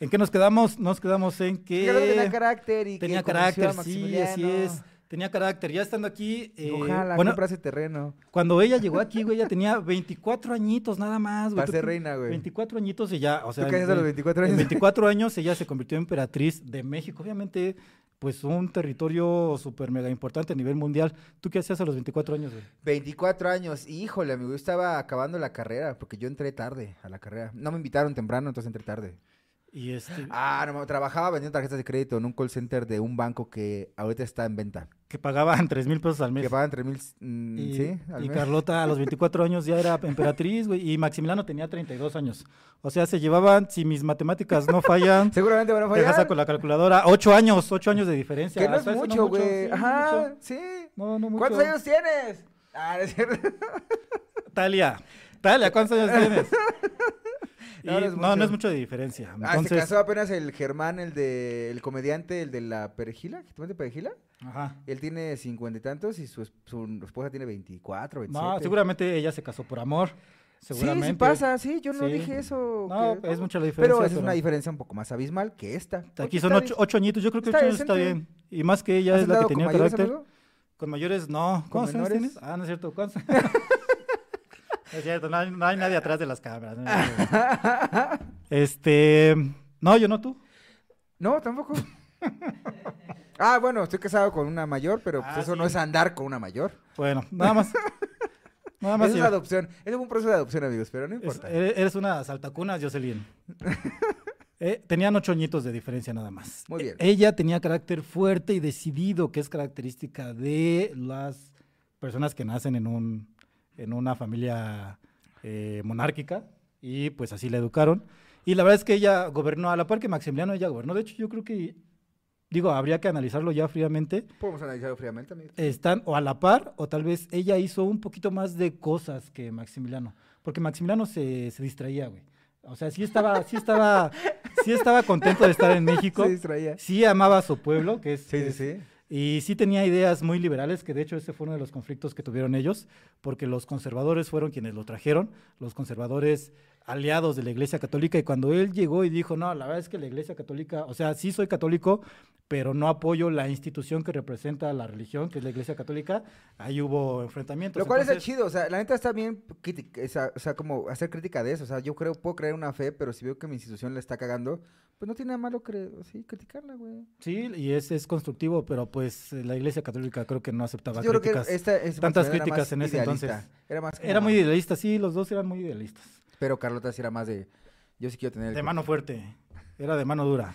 ¿En qué nos quedamos? Nos quedamos en que...
Tenía carácter y
tenía
que
carácter, sí, así es. Tenía carácter. Ya estando aquí, eh,
Ojalá,
bueno,
compra ese terreno.
cuando ella llegó aquí, güey, ella tenía 24 añitos nada más, güey.
Para
¿Tú
ser reina, güey.
24 años y ya, o sea,
¿Tú qué haces a
en-
los 24
en
años?
24 años ella se convirtió en emperatriz de México. Obviamente, pues un territorio súper mega importante a nivel mundial. ¿Tú qué hacías a los 24 años, güey?
24 años. Híjole, amigo, yo estaba acabando la carrera porque yo entré tarde a la carrera. No me invitaron temprano, entonces entré tarde.
Y este,
Ah, no, trabajaba vendiendo tarjetas de crédito en un call center de un banco que ahorita está en venta.
que pagaban 3 mil pesos al mes.
Que pagan 3 mil, mm,
Y,
¿sí? al
y
mes.
Carlota a los 24 años ya era emperatriz, güey. Y Maximiliano tenía 32 años. O sea, se llevaban, si mis matemáticas no fallan,
Seguramente van a fallar.
saco la calculadora, 8 años, 8 años de diferencia.
Que no es mucho, güey.
sí,
Ajá,
mucho.
sí.
No, no mucho.
¿Cuántos años tienes? Ah, no es cierto.
Talia, Talia, ¿cuántos años tienes? Y-
No,
no,
es
no,
mucho.
es mucho de diferencia.
Ah, se casó apenas el Germán, el de el comediante, el de la perejila, ¿jitomate perejila?
ajá.
Él tiene cincuenta y tantos y su, su esposa tiene 24, 27.
No, seguramente ella se casó por amor. Seguramente.
Sí, sí pasa, sí, yo no
Sí.
dije eso.
No,
que-
es mucha la
Pero
diferencia.
esa es
pero
una diferencia un poco más abismal que esta.
Aquí son ocho, ocho añitos, yo creo que
está
ocho años está bien. Y más que ella
¿Has
es la que tenía
mayores,
carácter.
amigo?
Con mayores, no.
¿Con
¿Cuántos años
menores?
tienes? Ah, no es cierto. ¿Cuántos? es cierto, no hay, no hay nadie atrás de las cámaras. no este. No, yo no tú.
No, tampoco. ah, bueno, estoy casado con una mayor, pero pues
Ah,
eso no es andar con una mayor.
Bueno, nada más. Nada más.
Es
yo-
adopción. Es un proceso de adopción, amigos, pero no importa.
eres eres una saltacunas, Jocelyn. Eh, tenían ocho añitos de diferencia nada más.
Muy bien.
E- Ella tenía carácter fuerte y decidido, que es característica de las personas que nacen en, un, en una familia eh, monárquica y pues así la educaron. Y la verdad es que ella gobernó, a la par que Maximiliano, ella gobernó. De hecho, yo creo que, digo, habría que analizarlo ya fríamente.
Podemos analizarlo fríamente, amigos.
Están o a la par o tal vez ella hizo un poquito más de cosas que Maximiliano. Porque Maximiliano se, se distraía, güey. O sea, sí estaba, sí estaba, sí estaba contento de estar en México.
Se distraía.
Sí amaba a su pueblo, que es,
Sí, sí, sí.
Y sí tenía ideas muy liberales, que de hecho ese fue uno de los conflictos que tuvieron ellos, porque los conservadores fueron quienes lo trajeron, los conservadores aliados de la Iglesia Católica, y cuando él llegó y dijo, no, la verdad es que la Iglesia Católica, o sea, sí soy católico, pero no apoyo la institución que representa la religión, que es la Iglesia Católica, ahí hubo enfrentamientos.
Lo cual
Entonces,
chido, o sea, la neta está bien, criti- o sea, como hacer crítica de eso, o sea, yo creo, puedo creer una fe, pero si veo que mi institución la está cagando, pues no tiene nada malo sí, criticarla, güey.
Sí, y es, es constructivo, pero pues la Iglesia Católica creo que no aceptaba
que
críticas.
esta es
tantas críticas en ese entonces.
Era más
Era
como-
muy idealista, sí, los dos eran muy idealistas.
Pero Carlota sí era más de, yo sí quiero tener... el
De mano fuerte, era de mano dura.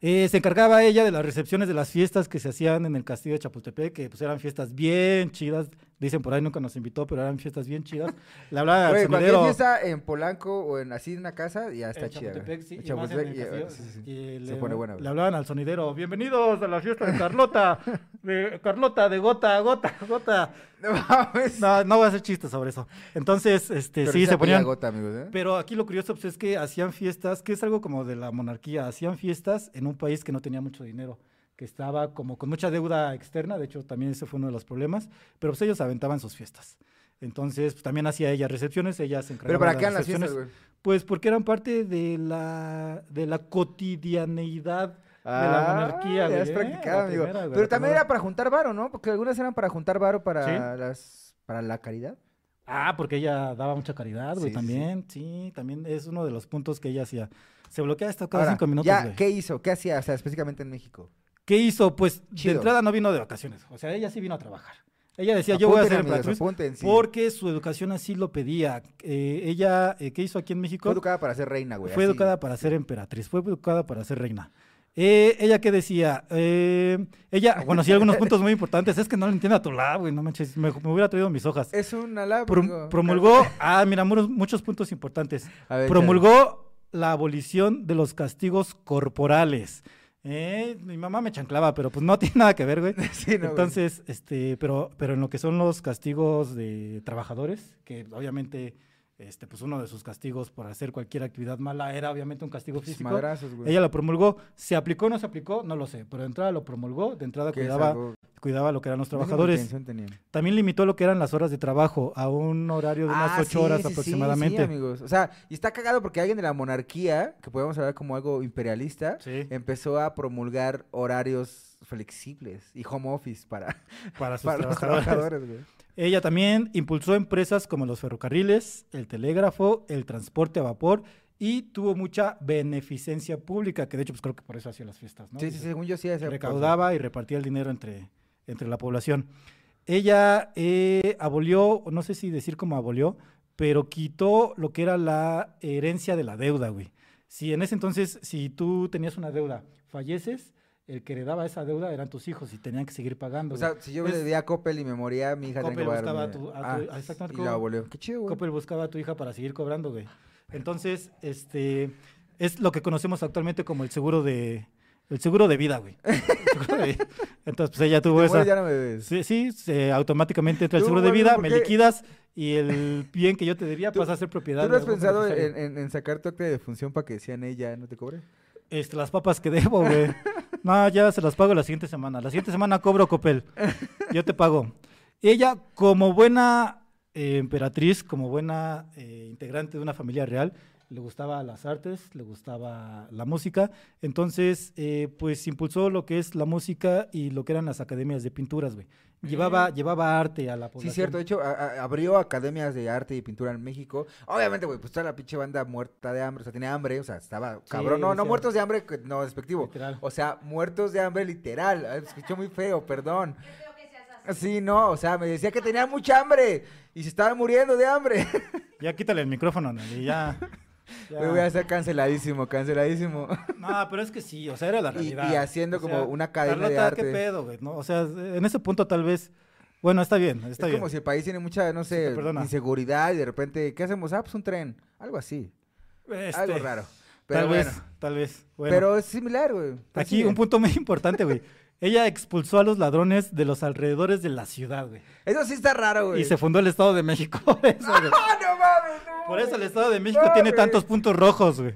Eh, se encargaba ella de las recepciones de las fiestas que se hacían en el castillo de Chapultepec, que pues eran fiestas bien chidas. Dicen por ahí nunca nos invitó, pero eran fiestas bien chidas. Le hablaba al
Güey, cualquier fiesta en Polanco o en así en una casa, ya está
en
chida.
Chapultepec, sí,
En
y más en el
Chapultepec, y-
castillo,
sí, sí, sí.
y
Se pone buena,
le hablaban al sonidero, bienvenidos a la fiesta de Carlota, de Carlota de gota a gota, gota.
No mames.
No, no voy a hacer chistes sobre eso. Entonces, este,
Pero
sí, se ponían,
gota, amigos, ¿eh?
pero aquí lo curioso pues, es que hacían fiestas, que es algo como de la monarquía, hacían fiestas en un país que no tenía mucho dinero, que estaba como con mucha deuda externa, de hecho también ese fue uno de los problemas, pero pues ellos aventaban sus fiestas. Entonces, pues, también hacía ella recepciones, ella se encargaba
Pero ¿para
de
qué las
recepciones,
fiestas, güey?
Pues porque eran parte de la, de la cotidianeidad la
Ah,
monarquía. güey,
es practicado,
La
amigo.
primera, güey,
Pero también
primera.
era para juntar varo, ¿no? Porque algunas eran para juntar varo para
Sí.
las para la caridad.
Ah, porque ella daba mucha caridad, güey,
Sí, sí, sí.
también. Sí, también es uno de los puntos que ella hacía. Se bloquea esto cada
Ahora,
cinco minutos,
ya,
güey.
¿qué hizo? ¿Qué hacía? O sea, específicamente en México.
¿Qué hizo? Pues
Chido.
de entrada no vino de vacaciones. O sea, ella sí vino a trabajar. Ella decía, yo voy a
amigos,
emperatriz
apunten, sí.
porque su educación así lo pedía. Eh, ella, eh, ¿qué hizo aquí en México?
Fue educada para ser reina, güey.
Fue
así.
educada para ser emperatriz, fue educada para ser reina. Eh, ella qué decía, Eh, ella, bueno, sí, algunos puntos muy importantes. Es que no lo entiendo a tu lado, güey, no manches, me, me hubiera traído mis hojas.
Es un
Pro-
amigo.
promulgó, ah, mira, muchos puntos importantes.
A ver,
Promulgó la abolición de los castigos corporales. Eh, mi mamá me chanclaba, pero pues no tiene nada que ver, güey.
Sí, no, güey.
Entonces, este, pero, pero en lo que son los castigos de trabajadores, que obviamente, este, pues uno de sus castigos por hacer cualquier actividad mala era obviamente un castigo físico.
madrazos, güey.
Ella lo promulgó, se aplicó o no se aplicó, no lo sé, pero de entrada lo promulgó, de entrada cuidaba, cuidaba lo que eran los trabajadores. También limitó lo que eran las horas de trabajo a un horario de unas
Ah,
ocho
sí,
horas
sí,
aproximadamente.
Sí, amigos. O sea, y está cagado porque alguien de la monarquía, que podemos hablar como algo imperialista, empezó a promulgar horarios flexibles y home office para,
para sus
para los
trabajadores,
güey.
Ella también impulsó empresas como los ferrocarriles, el telégrafo, el transporte a vapor y tuvo mucha beneficencia pública, que de hecho pues creo que por eso hacía las fiestas, ¿no?
Sí, sí, según yo sí. hacía-
recaudaba y repartía el dinero entre, entre la población. Ella eh, abolió, no sé si decir cómo abolió, pero quitó lo que era la herencia de la deuda, güey. Si en ese entonces, si tú tenías una deuda, falleces, el que heredaba esa deuda eran tus hijos y tenían que seguir pagando.
O
güey.
sea, si yo le debía a Coppel y me moría, mi hija tenía
Coppel
que pagar
buscaba a tu- a
Ah,
tu- a- exactamente,
y
como-
la. Qué chido, güey.
Coppel buscaba a tu hija para seguir cobrando, güey. Entonces, este, es lo que conocemos actualmente como el seguro de, el seguro de vida, güey. De. Entonces, pues ella tuvo esa.
ya no me ves.
Sí, sí, se- automáticamente entra el seguro de vida,
¿por
me liquidas y el bien que yo te debía pasa a ser propiedad.
¿Tú no has pensado en, en- en sacar tu acta de defunción para que decían ella no te cobre?
Este, las papas que debo, güey. No, ya se las pago la siguiente semana. La siguiente semana cobro Copel. Yo te pago. Ella, como buena eh, emperatriz, como buena eh, integrante de una familia real, le gustaba las artes, le gustaba la música. Entonces, eh, pues impulsó lo que es la música y lo que eran las academias de pinturas, güey. Llevaba, llevaba arte a la población.
Sí, cierto. De hecho, a- a- abrió academias de arte y pintura en México. Obviamente, güey, pues toda la pinche banda muerta de hambre. O sea, tenía hambre. O sea, estaba cabrón. No, no muertos de hambre, no, despectivo.
Literal.
O sea, muertos de hambre literal. Me escuchó muy feo, perdón.
Qué feo que seas así.
Sí, no, o sea, me decía que tenía mucha hambre y se estaba muriendo de hambre.
Ya quítale el micrófono, Nelly, ya. ya.
Voy a hacer canceladísimo, canceladísimo.
No, pero es que sí, o sea, era la realidad.
y haciendo
O
como
sea,
una academia de
Carlota, ¿qué
arte.
pedo, güey? No, o sea, en ese punto tal vez, bueno, está bien, está
es
bien.
como si el país tiene mucha, no sé,
perdona.
inseguridad y de repente, ¿qué hacemos? Ah, pues un tren. Algo así.
Este,
Algo raro. Pero
tal
bueno.
vez, tal vez. Bueno,
Pero es similar, güey.
Aquí un punto muy importante, güey. Ella expulsó a los ladrones de los alrededores de la ciudad, güey.
Eso sí está raro, güey.
Y se fundó el Estado de México eso.
¡Ah, no mames! no,
Por eso el! Estado de México
No,
tiene
güey.
tantos puntos rojos, güey.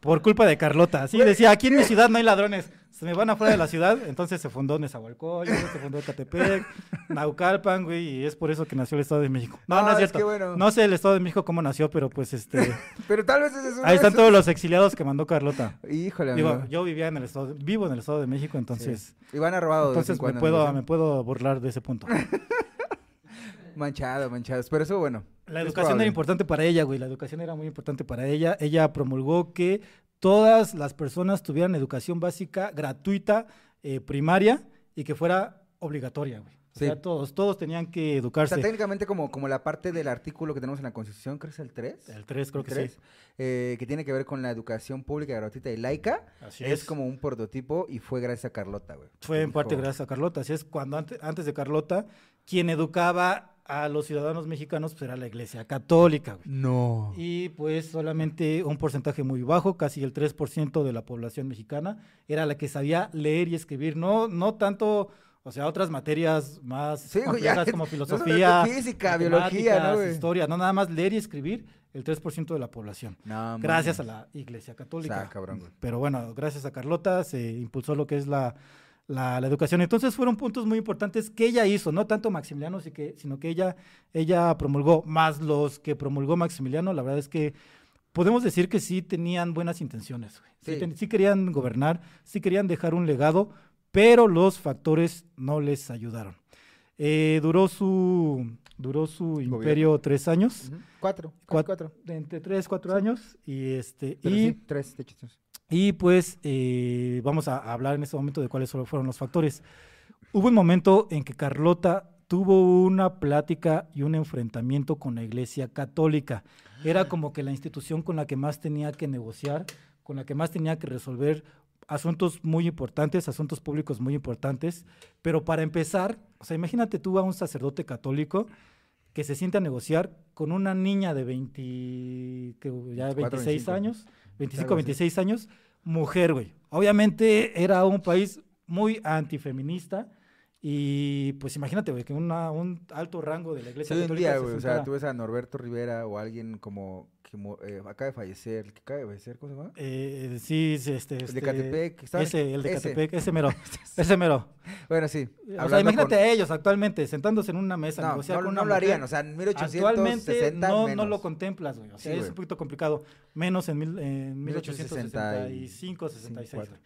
Por culpa de Carlota. Sí,
Güey,
decía, aquí en mi ciudad no hay ladrones. Se me van afuera de la ciudad. Entonces se fundó Nezahualcóyotl, se fundó Catepec, Naucalpan, güey. Y es por eso que nació el Estado de México. No,
Ah,
no es
es
cierto.
que bueno.
No sé el Estado de México cómo nació, pero pues este...
Pero tal vez ese es uno
ahí están todos los exiliados que mandó Carlota.
Híjole,
Digo,
amigo.
yo vivía en el Estado... Vivo en el Estado de México,
Sí.
entonces...
Iván ha robado de vez en
Entonces me
cuando,
puedo,
¿no?
me puedo burlar de ese punto.
Manchado, manchado. Pero eso, bueno.
La educación era importante para ella, güey. La educación era muy importante para ella. Ella promulgó que todas las personas tuvieran educación básica gratuita, eh, primaria, y que fuera obligatoria, güey. O sea, todos, todos tenían que
O
educarse.
sea, técnicamente como, como la parte del artículo que tenemos en la Constitución, creo que es el 3.
El 3 creo
el
que
tres,
sí.
eh, que tiene que ver con la educación pública gratuita y laica.
Así
es.
es.
como un prototipo y fue gracias a Carlota, güey.
Fue en parte gracias a Carlota. Así es, cuando ante- antes de Carlota, quien educaba a los ciudadanos mexicanos pues era la iglesia católica, güey.
No.
Y pues solamente un porcentaje muy bajo, casi el 3% de la población mexicana, era la que sabía leer y escribir. No, no tanto, o sea, otras materias más
Sí, güey, ya,
complejas como
no
filosofía,
solamente física, biología, ¿no,
historia, no nada más leer y escribir, el 3% de la población.
No,
Gracias a la iglesia católica.
Está cabrón.
Pero bueno, gracias a Carlota se impulsó lo que es la, la, la educación. Entonces fueron puntos muy importantes que ella hizo, no tanto Maximiliano, sino que ella, ella promulgó, más los que promulgó Maximiliano, la verdad es que podemos decir que sí tenían buenas intenciones, güey. Sí,
Sí.
ten- sí querían gobernar, sí querían dejar un legado, pero los factores no les ayudaron. Eh, duró su, duró su imperio tres años.
Cuatro. Cuatro.
entre tres, cuatro años, y este,
Pero
y
sí, tres, de.
Y pues eh, vamos a hablar en este momento de cuáles fueron los factores. Hubo un momento en que Carlota tuvo una plática y un enfrentamiento con la Iglesia Católica. Era como que la institución con la que más tenía que negociar, con la que más tenía que resolver asuntos muy importantes, asuntos públicos muy importantes. Pero para empezar, o sea, imagínate tú a un sacerdote católico que se siente a negociar con una niña de 20, que ya
24,
26
25.
años, 25,
Algo así.
26 años, mujer, güey. Obviamente era un país muy antifeminista y pues imagínate, güey, que una- un alto rango de la
Sí,
iglesia
hoy en
católica
día, güey, o sea, tú ves a Norberto Rivera o alguien como que eh, acaba de fallecer, que acaba de fallecer, ¿cómo se llama?
Eh, sí, sí, este,
El de
este,
Catepec, estaba-
Ese, el de
ese.
Catepec, ese mero, ese mero.
Bueno, sí.
O sea, imagínate
con-
a ellos actualmente sentándose en una mesa,
No,
negociar
no,
con
no
una
lo harían, o sea, en 1860
Actualmente no, no
menos.
lo contemplas, güey. O sea,
Sí,
es
güey.
un poquito complicado. Menos en, mil, en
1865,
1865, 66. güey.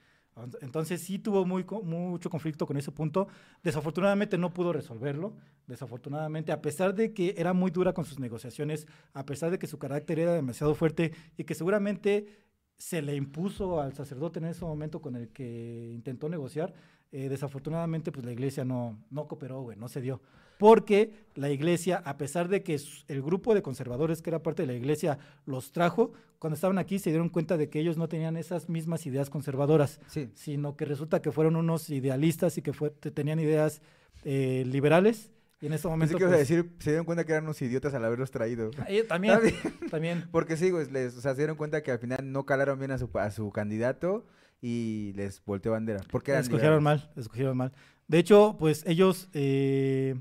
Entonces sí tuvo mucho conflicto con ese punto. Desafortunadamente no pudo resolverlo. Desafortunadamente, a pesar de que era muy dura con sus negociaciones, a pesar de que su carácter era demasiado fuerte y que seguramente se le impuso al sacerdote en ese momento con el que intentó negociar, eh, desafortunadamente pues la iglesia no, no cooperó, güey, no se dio. Porque la iglesia, a pesar de que el grupo de conservadores que era parte de la iglesia los trajo, cuando estaban aquí se dieron cuenta de que ellos no tenían esas mismas ideas conservadoras,
Sí.
sino que resulta que fueron unos idealistas y que fue, tenían ideas eh, liberales. Y en ese momento... Pues,
decir, se dieron cuenta que eran unos idiotas al haberlos traído.
eh, también, también.
Porque sí, les, o sea, se dieron cuenta que al final no calaron bien a su, a su candidato y les volteó bandera. Porque eran
escogieron
liberales.
mal, escogieron mal. De hecho, pues ellos eh,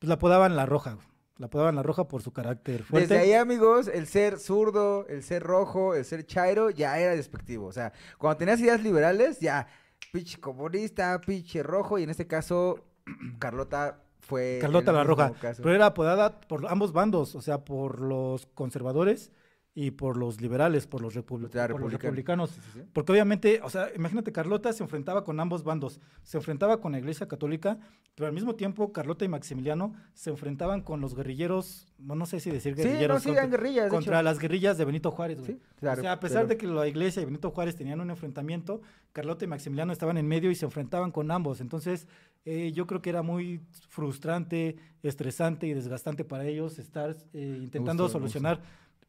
pues, la apodaban la roja, la apodaban la roja por su carácter fuerte.
Desde ahí, amigos, el ser zurdo, el ser rojo, el ser chairo, ya era despectivo. O sea, cuando tenías ideas liberales, ya, pinche comunista, pinche rojo, y en este caso, Carlota fue...
Carlota la Roja,
caso.
pero era apodada por ambos bandos, o sea, por los conservadores y por los liberales, por los, republicanos.
Sí, sí, sí.
Porque obviamente, o sea, imagínate, Carlota se enfrentaba con ambos bandos. Se enfrentaba con la Iglesia Católica, pero al mismo tiempo Carlota y Maximiliano se enfrentaban con los guerrilleros, no, no sé si decir guerrilleros,
no, sí,
contra, contra las guerrillas de Benito Juárez.
claro,
o sea, a pesar
pero-
de que la Iglesia y Benito Juárez tenían un enfrentamiento, Carlota y Maximiliano estaban en medio y se enfrentaban con ambos. Entonces, eh, yo creo que era muy frustrante, estresante y desgastante para ellos estar eh, intentando solucionar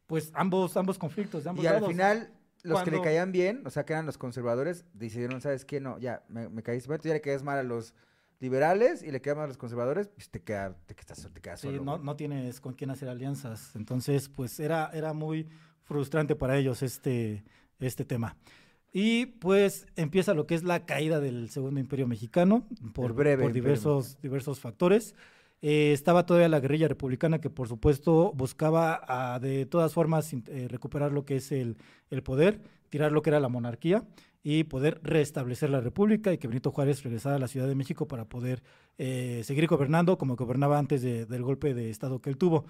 pues ambos, ambos conflictos de ambos
Y al final, los que le caían bien, o sea, que eran los conservadores, decidieron, ¿sabes qué? No, ya, me, me caíste mal, tú ya le caes mal a los liberales y le caes mal a los conservadores, pues te, queda, te, quedas, te quedas
Sí, no, no tienes con quién hacer alianzas. Entonces, pues era, era muy frustrante para ellos este, este tema. Y pues empieza lo que es la caída del Segundo Imperio Mexicano por,
breve
por diversos, diversos factores. Eh, estaba todavía la guerrilla republicana que por supuesto buscaba ah, de todas formas eh, recuperar lo que es el, el poder, tirar lo que era la monarquía y poder restablecer la república y que Benito Juárez regresara a la Ciudad de México para poder eh, seguir gobernando como gobernaba antes de- del golpe de Estado que él tuvo.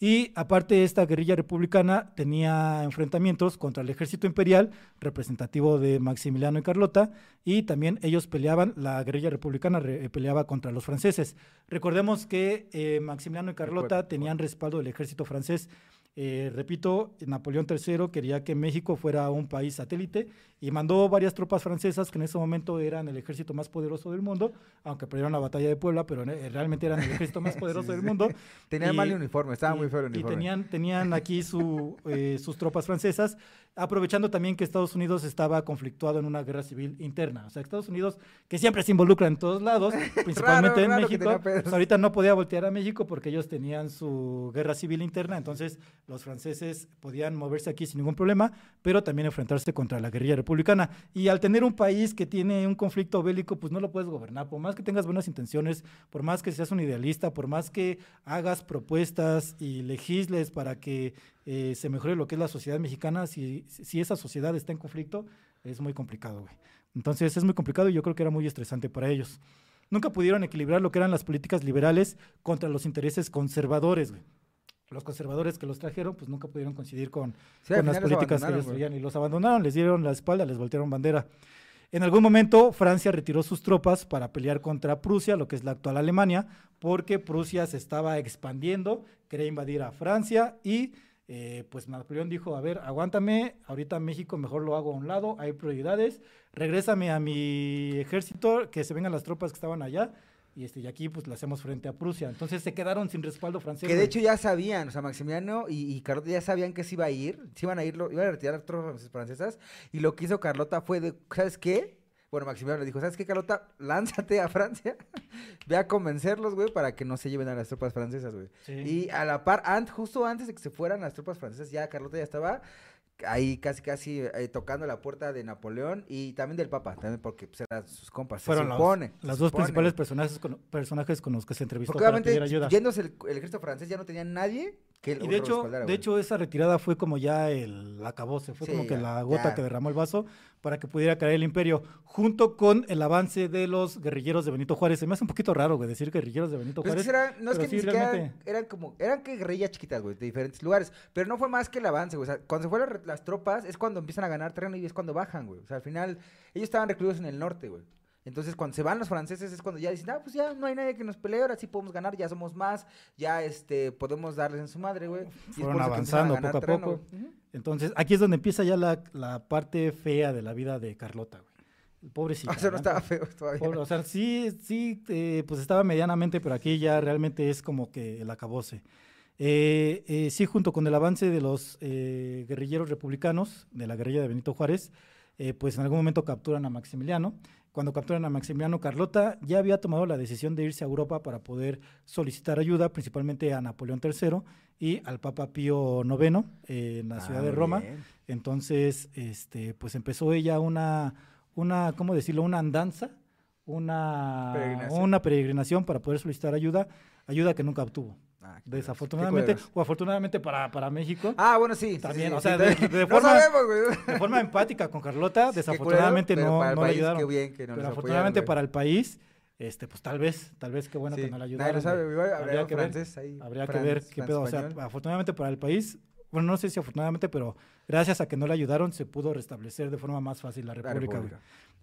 Y aparte esta guerrilla republicana tenía enfrentamientos contra el ejército imperial, representativo de Maximiliano y Carlota, y también ellos peleaban, la guerrilla republicana re- eh, peleaba contra los franceses. Recordemos que eh, Maximiliano y Carlota tenían respaldo del ejército francés. Eh, repito, Napoleón III quería que México fuera un país satélite y mandó varias tropas francesas que en ese momento eran el ejército más poderoso del mundo, aunque perdieron la batalla de Puebla, pero eh, realmente eran el ejército más poderoso
sí,
del
sí.
mundo.
Tenían
Y-
mal uniforme, estaba
y-
muy feo el
Y tenían, tenían aquí su, eh, sus tropas francesas, aprovechando también que Estados Unidos estaba conflictuado en una guerra civil interna. O sea, Estados Unidos, que siempre se involucra en todos lados, principalmente en
raro
México, pues ahorita no podía voltear a México porque ellos tenían su guerra civil interna, entonces los franceses podían moverse aquí sin ningún problema, pero también enfrentarse contra la guerrilla republicana. Y al tener un país que tiene un conflicto bélico, pues no lo puedes gobernar, por más que tengas buenas intenciones, por más que seas un idealista, por más que hagas propuestas y legisles para que eh, se mejore lo que es la sociedad mexicana, si, si esa sociedad está en conflicto, es muy complicado, güey. Entonces es muy complicado y yo creo que era muy estresante para ellos. Nunca pudieron equilibrar lo que eran las políticas liberales contra los intereses conservadores, güey. Los conservadores que los trajeron, pues nunca pudieron coincidir con,
Sí,
con las políticas que ellos traían y los abandonaron, les dieron la espalda, les voltearon bandera. En algún momento Francia retiró sus tropas para pelear contra Prusia, lo que es la actual Alemania, porque Prusia se estaba expandiendo, quería invadir a Francia y eh, pues Napoleón dijo, a ver, aguántame, ahorita México mejor lo hago a un lado, hay prioridades, regrésame a mi ejército, que se vengan las tropas que estaban allá. Y, este, y aquí pues le hacemos frente a Prusia. Entonces se quedaron sin respaldo francés.
Que de hecho ya sabían, o sea, Maximiliano y, y Carlota ya sabían que se iba a ir, se iban a ir, lo- iban a retirar las tropas francesas, y lo que hizo Carlota fue de, ¿sabes qué? Bueno, Maximiliano le dijo, ¿sabes qué, Carlota? Lánzate a Francia, ve a convencerlos, güey, para que no se lleven a las tropas francesas, güey.
Sí.
Y a la par, justo antes de que se fueran las tropas francesas, ya Carlota ya estaba ahí casi, casi eh, tocando la puerta de Napoleón y también del Papa, también porque pues, eran sus compas,
fueron
se
los-
supone. se
las dos
supone.
principales personajes con, personajes con los que se entrevistó
Porque
para
obviamente,
pedir ayuda.
yéndose el, el ejército francés, ya no tenía nadie que
Y de hecho, de hecho, esa retirada fue como ya el acabose, fue
Sí,
como que
ya,
la gota
ya.
que derramó el vaso para que pudiera caer el imperio, junto con el avance de los guerrilleros de Benito Juárez. Se me hace un poquito raro, güey, decir guerrilleros de Benito
Pero es que
Juárez.
no es que ni siquiera
realmente-
eran, como, eran que guerrillas chiquitas, güey, de diferentes lugares. Pero no fue más que el avance, güey. O sea, cuando se fueron las tropas es cuando empiezan a ganar terreno y es cuando bajan, güey. O sea, al final, ellos estaban recluidos en el norte, güey. Entonces, cuando se van los franceses es cuando ya dicen, ah, pues ya no hay nadie que nos pelee, ahora sí podemos ganar, ya somos más, ya este, podemos darles en su madre, güey.
Fueron avanzando
ganar
poco a
terreno,
poco. Entonces, aquí es donde empieza ya la, la parte fea de la vida de Carlota, güey. Pobrecita.
O sea, no
¿no?
estaba feo todavía.
Pobre, o sea, sí, sí, eh, pues estaba medianamente, pero aquí ya realmente es como que el acabose. Eh, eh, sí, junto con el avance de los eh, guerrilleros republicanos, de la guerrilla de Benito Juárez, eh, pues en algún momento capturan a Maximiliano. Cuando capturan a Maximiliano, Carlota ya había tomado la decisión de irse a Europa para poder solicitar ayuda, principalmente a Napoleón III y al Papa Pío IX eh, en la
Ah,
ciudad de
muy
Roma.
bien.
Entonces, este, pues empezó ella una, una, ¿cómo decirlo? Una andanza, una
Peregrinación.
una peregrinación para poder solicitar ayuda, ayuda que nunca obtuvo.
Ah,
Desafortunadamente, o afortunadamente para, para México,
Ah, bueno, sí.
También,
sí,
o
sí,
sea, de- de
no
forma-
sabemos,
de forma empática con Carlota, desafortunadamente no, no le ayudaron.
Qué bien que no
pero afortunadamente
apoyaron,
para el país, este, pues tal vez, tal vez qué bueno que no le ayudaron.
sabe.
Habría
Habría
que ver,
francés ahí.
Habría que ver qué pedo. O sea, afortunadamente para el país, bueno, no sé si afortunadamente, pero gracias a que no le ayudaron, se pudo restablecer de forma más fácil la República.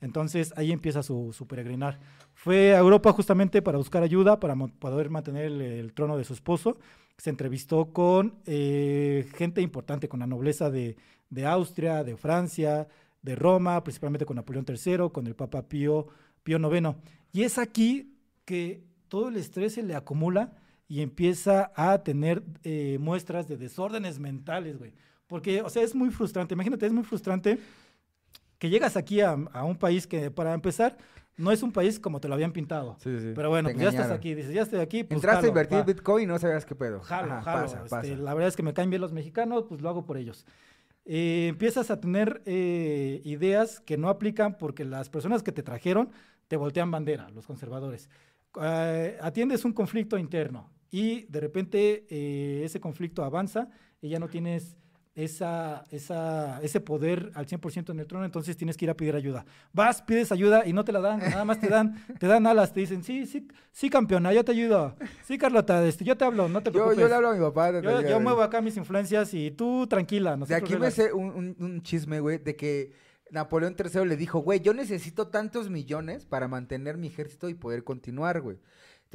Entonces ahí empieza su, su peregrinar. Fue a Europa justamente para buscar ayuda, para poder mantener el, el trono de su esposo. Se entrevistó con eh, gente importante, con la nobleza de, de Austria, de Francia, de Roma, principalmente con Napoleón III, con el Papa Pío, Pío IX. Y es aquí que todo el estrés se le acumula y empieza a tener eh, muestras de desórdenes mentales, güey. Porque, o sea, es muy frustrante. Imagínate, es muy frustrante que llegas aquí a, a un país que, para empezar, no es un país como te lo habían pintado.
Sí, sí.
Pero bueno,
Te
pues ya estás aquí. Dices, ya estoy aquí. Pues
Entraste a invertir. Bitcoin y no sabías qué pedo.
Jalo,
Ajá,
jalo.
Pasa,
este,
pasa.
La verdad es que me caen bien los mexicanos, pues lo hago por ellos. Eh, empiezas a tener eh, ideas que no aplican porque las personas que te trajeron te voltean bandera, los conservadores. Eh, atiendes un conflicto interno y de repente eh, ese conflicto avanza y ya no tienes esa, esa, ese poder al 100% en el trono, entonces tienes que ir a pedir ayuda. Vas, pides ayuda y no te la dan, nada más te dan, te dan alas, te dicen, sí, sí, sí, campeona, yo te ayudo. Sí, Carlota, este, yo te hablo, no te
Yo,
preocupes.
yo le hablo a mi papá. desde
Yo, yo muevo acá mis influencias y tú tranquila.
De aquí me sé un, un- un chisme, güey, de que Napoleón III le dijo, güey, yo necesito tantos millones para mantener mi ejército y poder continuar, güey.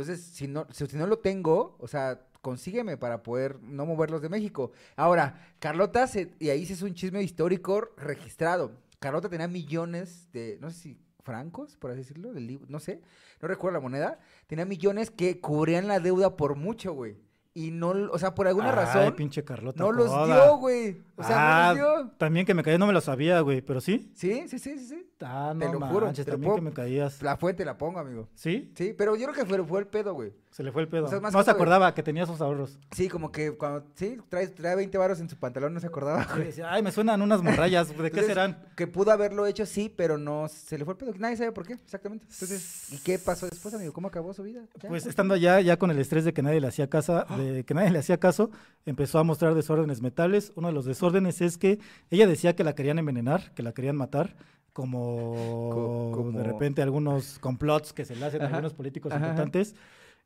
Entonces, si no, si, si no lo tengo, o sea, consígueme para poder no moverlos de México. Ahora, Carlota, se- y ahí sí es un chisme histórico registrado. Carlota tenía millones de, no sé si francos, por así decirlo, del no sé, no recuerdo la moneda. Tenía millones que cubrían la deuda por mucho, güey. Y no, o sea, por alguna
Ay,
razón,
pinche Carlota.
no los dio, güey. O sea,
Ah. También que me caí, no me lo sabía, güey, pero sí.
Sí, sí, sí, sí, sí.
Ah,
Te
no
lo juro,
manches,
te lo
también
puedo-
que me caías.
La fuente la pongo, amigo.
¿Sí?
Sí, pero yo creo que fue, fue el pedo, güey.
Se le fue el pedo.
O sea,
no se acordaba que tenía esos ahorros.
Sí, como que cuando, sí, trae, trae 20 varos en su pantalón, no se acordaba,
Sí,
güey.
decía, Ay, me suenan unas morrayas. ¿De qué serán?
Que pudo haberlo hecho, sí, pero no, se le fue el pedo. Nadie sabe por qué, exactamente. Entonces, ¿y qué pasó después, amigo? ¿Cómo acabó su vida? Ya.
Pues estando allá, ya con el estrés de que nadie le hacía casa, de que nadie le hacía caso, empezó a mostrar desórdenes mentales. Uno de los desórdenes es que ella decía que la querían envenenar, que la querían matar, como,
Co- como-
de repente algunos complots que se le hacen a
Ajá,
algunos políticos
ajá, ajá.
importantes.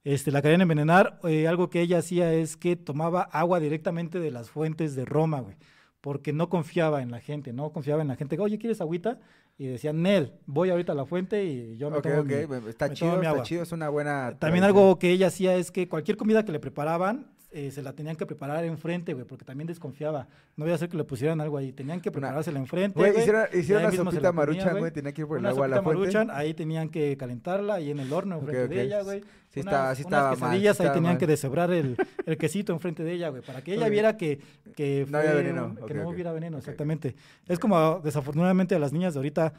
Este, la querían envenenar. eh, algo que ella hacía es que tomaba agua directamente de las fuentes de Roma, güey, porque no confiaba en la gente, no confiaba en la gente. Oye, ¿quieres agüita? Y decían, Nel, voy ahorita a la fuente y yo me
Ok,
tomo
ok,
mi-
está
me tomo
chido,
mi
está
agua".
chido, es una buena...
También algo que ella hacía es que cualquier comida que le preparaban, eh, se la tenían que preparar enfrente, güey, porque también desconfiaba. No voy a hacer que le pusieran algo ahí. Tenían que preparársela enfrente,
Güey, hicieron, hicieron
ahí
una sopita maruchan, güey, tenía que ir por el agua a la fuente.
maruchan, ahí tenían que calentarla ahí en el horno enfrente de ella, güey.
Sí
unas,
estaba- sí
unas
estaba mal,
quesadillas ahí
estaba
tenían
mal.
que deshebrar el, el quesito enfrente de ella, güey, para que ella viera que, que,
No había veneno,
que no hubiera veneno, exactamente. Es como, desafortunadamente, a las niñas de ahorita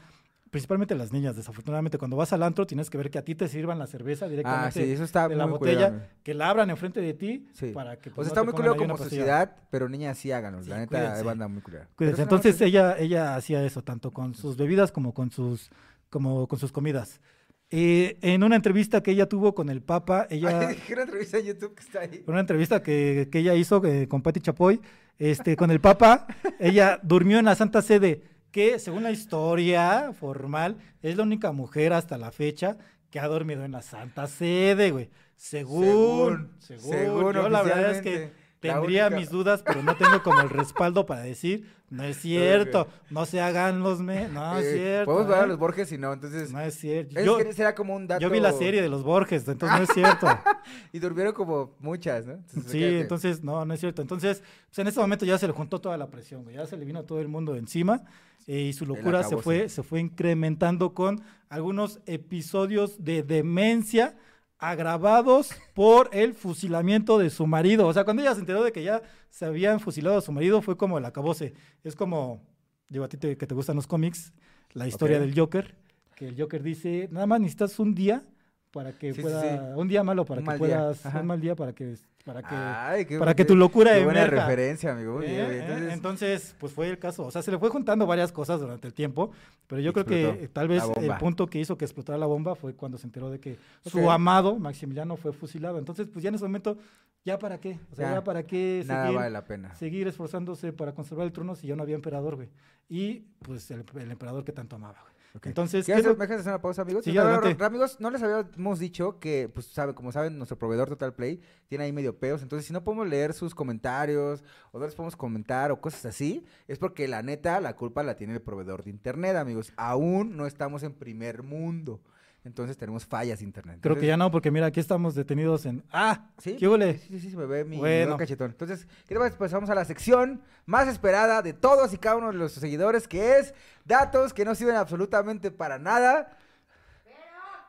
principalmente las niñas, desafortunadamente, cuando vas al antro tienes que ver que a ti te sirvan la cerveza
Ah,
directamente
sí, eso está
de la
muy
botella, que la abran enfrente de ti
Sí.
para que
O
pues,
sea,
no
está muy culero como
pastilla.
sociedad, pero niñas sí háganlo.
Sí,
la neta,
cuídense.
es banda muy culera.
Entonces
es-
ella, ella hacía eso, tanto con sus bebidas como con sus, como con sus comidas. Eh, en una entrevista que ella tuvo con el Papa, ella...
Ay, una entrevista en YouTube que está ahí.
una entrevista que, que ella hizo eh, con Patti Chapoy, este, con el Papa, ella durmió en la Santa Sede, que según la historia formal, es la única mujer hasta la fecha que ha dormido en la Santa Sede, güey. Según, según,
según
yo la verdad es que tendría
única-
mis dudas, pero no tengo como el respaldo para decir, no es cierto, no se hagan los me, no es
Eh,
cierto.
Podemos ver a
¿eh?
los Borges y no, entonces.
No es cierto.
es
Yo,
que será como un dato.
yo vi la serie de los Borges, entonces no es cierto.
Y durmieron como muchas, ¿no? Entonces,
Sí, entonces, no, no es cierto. Entonces, pues en ese momento ya se le juntó toda la presión, güey. Ya se le vino todo el mundo encima eh, y su locura se fue,
sí.
se fue incrementando con algunos episodios de demencia agravados por el fusilamiento de su marido. O sea, cuando ella se enteró de que ya se habían fusilado a su marido, fue como el acabose. Es como, digo a ti te- que te gustan los cómics, la historia del Joker, que el Joker dice, nada más necesitas un día para que
Sí,
pueda,
sí.
un día malo para
Un
que
día,
puedas, un mal día para que, para que
Ay, qué-
para que tu locura
qué buena referencia, amigo.
¿Eh? ¿Eh?
Entonces,
pues fue el caso. O sea, se le fue juntando varias cosas durante el tiempo, pero yo creo que tal vez el punto que hizo que explotara la bomba fue cuando se enteró de que su amado, Maximiliano, fue fusilado. Entonces, pues ya en ese momento, ¿ya para qué? O sea,
Ya,
ya, para qué
nada
seguir,
vale la pena.
seguir esforzándose para conservar el trono si ya no había emperador, güey. Y, pues, el, el emperador que tanto amaba, güey. Entonces,
¿Quieres
¿qué es
hacer- ¿Me dejas hacer una pausa, amigos?
Sí,
no,
adelante.
amigos, no les habíamos dicho que, pues, sabe, como saben, nuestro proveedor Total Play tiene ahí medio peos. Entonces, si no podemos leer sus comentarios o no les podemos comentar o cosas así, es porque la neta, la culpa la tiene el proveedor de internet, amigos. Aún no estamos en primer mundo. Entonces, tenemos fallas de internet.
Creo que ya no, porque mira, aquí estamos detenidos en... ¡Ah!
¿Sí?
¿Qué huele?
Sí, sí, sí, se me ve mi,
Bueno.
cachetón. Entonces, ¿qué tal? Pues vamos a la sección más esperada de todos y cada uno de los seguidores, que es datos que no sirven absolutamente para nada.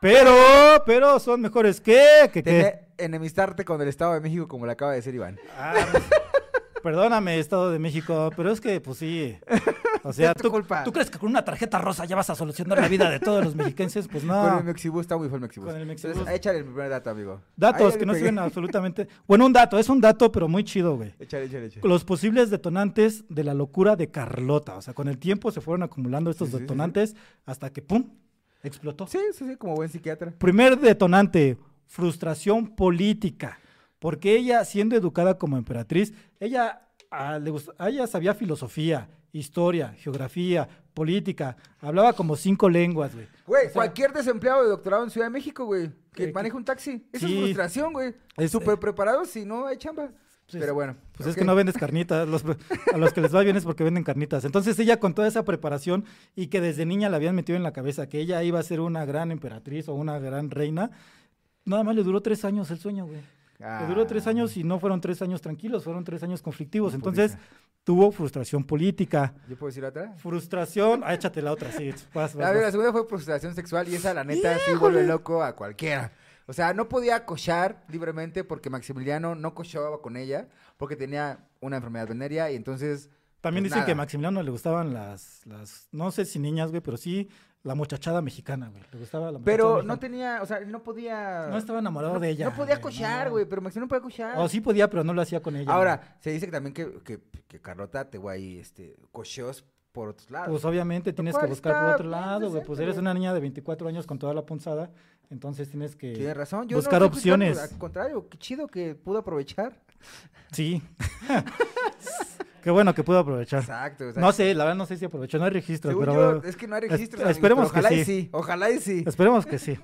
Pero, pero son mejores que... que,
enemistarte con el Estado de México, como le acaba de decir Iván.
Ah, pues, perdóname, Estado de México, pero es que, pues sí. O sea, ¿tú,
culpa.
¿tú crees que con una tarjeta rosa ya vas a solucionar la vida de todos los mexiquenses? Pues
Con el
no.
Mexibus está muy fue el Mexibus.
Con el
Entonces,
Mexibus.
échale el primer dato, amigo.
Datos que no sirven absolutamente. Bueno, un dato, es un dato, pero muy chido, güey.
Échale, échale, échale.
Los posibles detonantes de la locura de Carlota. O sea, con el tiempo se fueron acumulando estos
Sí, sí, sí, sí.
detonantes hasta que, ¡pum! explotó.
Sí, sí, sí, como buen psiquiatra.
Primer detonante, frustración política. Porque ella, siendo educada como emperatriz, ella, ah, le a ella sabía filosofía, historia, geografía, política. Hablaba como cinco lenguas, güey.
Güey,
O sea,
cualquier desempleado de doctorado en Ciudad de México, güey, que
Que-
maneja un taxi. Eso
Sí.
es frustración, güey.
Es-
Súper preparado si no hay chamba.
Pues,
Pero bueno.
Pues es que no vendes carnitas. los- a los que les va bien es porque venden carnitas. Entonces ella con toda esa preparación y que desde niña le habían metido en la cabeza que ella iba a ser una gran emperatriz o una gran reina, nada más le duró tres años el sueño, güey. Le duró tres
Ah.
años y no fueron tres años tranquilos, fueron tres años conflictivos.
No
Entonces tuvo frustración política.
¿Yo puedo decir otra?
Frustración, ah, échate la otra, sí. vas, vas,
A ver, la segunda fue frustración sexual y esa, la neta, sí vuelve loco a cualquiera. O sea, no podía cochar libremente porque Maximiliano no cochaba con ella porque tenía una enfermedad venérea y entonces...
También
pues
dicen que a. Maximiliano le gustaban las, las, no sé si niñas, güey, pero sí la muchachada mexicana, güey. Le gustaba la muchachada
Pero
mexicana.
no tenía, o sea, no podía...
No estaba enamorado de ella.
No podía
güey,
cochar,
no.
güey, pero Maximiliano no podía cochar.
O sí podía, pero no lo hacía con ella. güey.
Ahora, se dice que también que, que, que Carlota te güey, este, cocheos por otros lados.
Pues obviamente tienes que buscar por otro
bien
lado, güey. Pues eres una niña de 24 años con toda la punzada, entonces tienes que...
Tienes razón. Yo
buscar
no
opciones.
Al contrario, qué chido que pudo aprovechar.
Sí. Qué bueno que pudo aprovechar.
Exacto. o sea,
No sé, la verdad no sé si aprovechó, no hay registro,
según
pero
yo, es que no hay
es-
amigos,
esperemos que
ojalá y
sí.
sí. Ojalá y sí.
esperemos que sí.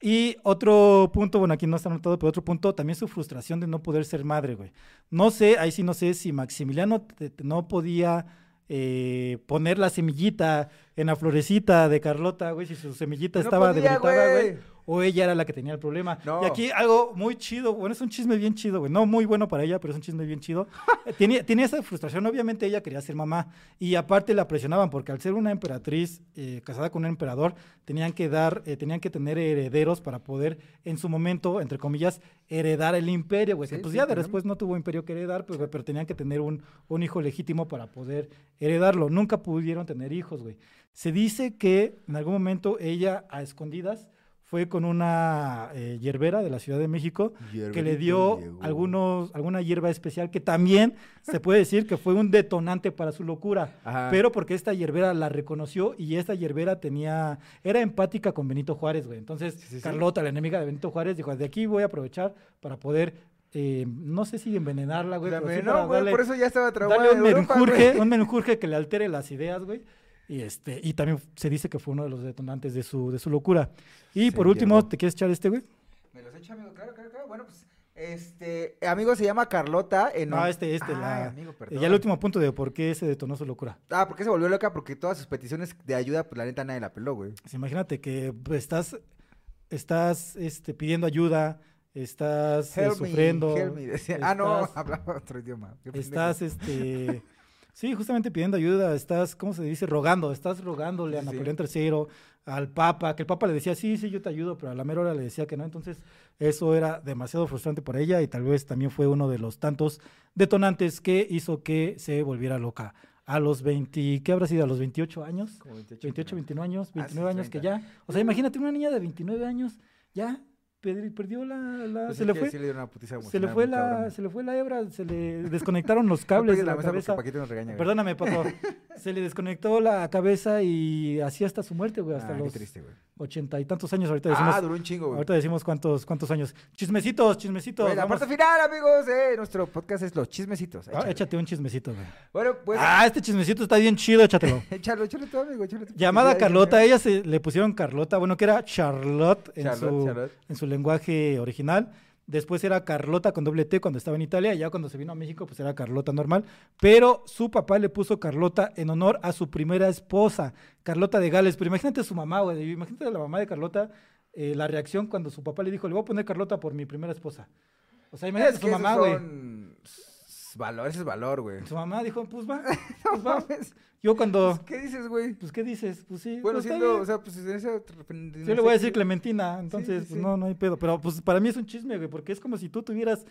Y otro punto, bueno, aquí no está anotado, pero otro punto, también su frustración de no poder ser madre, güey. No sé, ahí sí no sé si Maximiliano te- te- no podía eh, poner la semillita en la florecita de Carlota, güey, si su semillita
No
estaba
podía,
debilitada,
güey.
O ella era la que tenía el problema.
No.
Y aquí algo muy chido, bueno, es un chisme bien chido, güey. No muy bueno para ella, pero es un chisme bien chido. Eh, Tenía, tenía esa frustración, obviamente ella quería ser mamá. Y aparte la presionaban, porque al ser una emperatriz eh, casada con un emperador, tenían que dar, eh, tenían que tener herederos para poder, en su momento, entre comillas, heredar el imperio, güey.
Sí,
pues
sí,
ya de después no tuvo imperio que heredar, pero, pero tenían que tener un, un hijo legítimo para poder heredarlo. Nunca pudieron tener hijos, güey. Se dice que en algún momento ella, a escondidas, fue con una eh, hierbera de la Ciudad de México que le dio algunos, alguna hierba especial que también se puede decir que fue un detonante para su locura,
Ajá.
pero porque esta hierbera la reconoció y esta hierbera tenía, era empática con Benito Juárez, güey. Entonces,
Sí, sí, sí.
Carlota, la enemiga de Benito Juárez, dijo, de aquí voy a aprovechar para poder, eh, no sé si envenenarla, güey, pero sí
no,
para
güey,
darle-
por eso ya estaba
darle un menjurje, un menjurje que le altere las ideas, güey. Y este, y también se dice que fue uno de los detonantes de su, de su locura. Y por último. ¿te quieres echar este, güey?
Me los echo, amigo, claro, claro, claro. Bueno, pues, este, amigo se llama Carlota. En
No, este, este,
Ay,
la,
amigo, perdón.
ya el último punto de por qué se detonó su locura.
Ah, ¿por qué se volvió loca? Porque todas sus peticiones de ayuda, pues la neta nadie la peló, güey.
Pues, imagínate que pues, estás, estás este, pidiendo ayuda, estás eh,
me,
sufriendo.
help me, decía. Ah, no, hablaba otro idioma.
Estás, este, sí, justamente pidiendo ayuda, estás, ¿cómo se dice? Rogando, estás rogándole a
Sí.
Napoleón III, al Papa, que el Papa le decía, sí, sí, yo te ayudo, pero a la mera hora le decía que no, entonces eso era demasiado frustrante para ella y tal vez también fue uno de los tantos detonantes que hizo que se volviera loca. A los 20, ¿qué habrá sido? A los 28 años,
Como 28,
28, 29 años,
Ah, sí,
29 años que
30.
ya, o sea, imagínate una niña de 29 años, ya perdió la, la-
Pues
se le fue.
sí le
Se le fue la, se le fue la hebra, se le desconectaron los cables de la,
porque
cabeza.
Nos regaña.
Perdóname. Se le desconectó la cabeza y así hasta su muerte, güey, hasta
Ah, qué
los
triste, güey.
Ochenta y tantos años. Ahorita decimos,
Ah, duró un chingo, güey.
ahorita decimos cuántos, cuántos años. Chismecitos, chismecitos.
La parte final, amigos, de nuestro podcast es los chismecitos.
Ah, échate un chismecito, güey.
Bueno, pues,
Ah, este chismecito está bien chido, échatelo.
échalo, échalo todo, amigo, échalo tú.
Llamada Carlota, ella se le pusieron Carlota, bueno, que era Charlotte en,
Charlotte,
su,
Charlotte.
en su lenguaje original. Después era Carlota con doble T cuando estaba en Italia, y ya cuando se vino a México, pues era Carlota normal. Pero su papá le puso Carlota en honor a su primera esposa, Carlota de Gales. Pero imagínate su mamá, güey. Imagínate a la mamá de Carlota, eh, la reacción cuando su papá le dijo, le voy a poner Carlota por mi primera esposa. O sea, imagínate
Es
su mamá, güey.
son Valor, ese es valor, güey.
Su mamá dijo, pues va,
No
pues va.
mames.
Yo cuando,
¿Qué dices, güey?
pues, ¿qué dices? Pues sí.
Bueno,
pues,
siendo, o sea, pues en ese...
Yo le voy a decir Clementina, entonces
sí,
pues,
sí.
no, no hay pedo. Pero pues para mí es un chisme, güey, porque es como si tú tuvieras,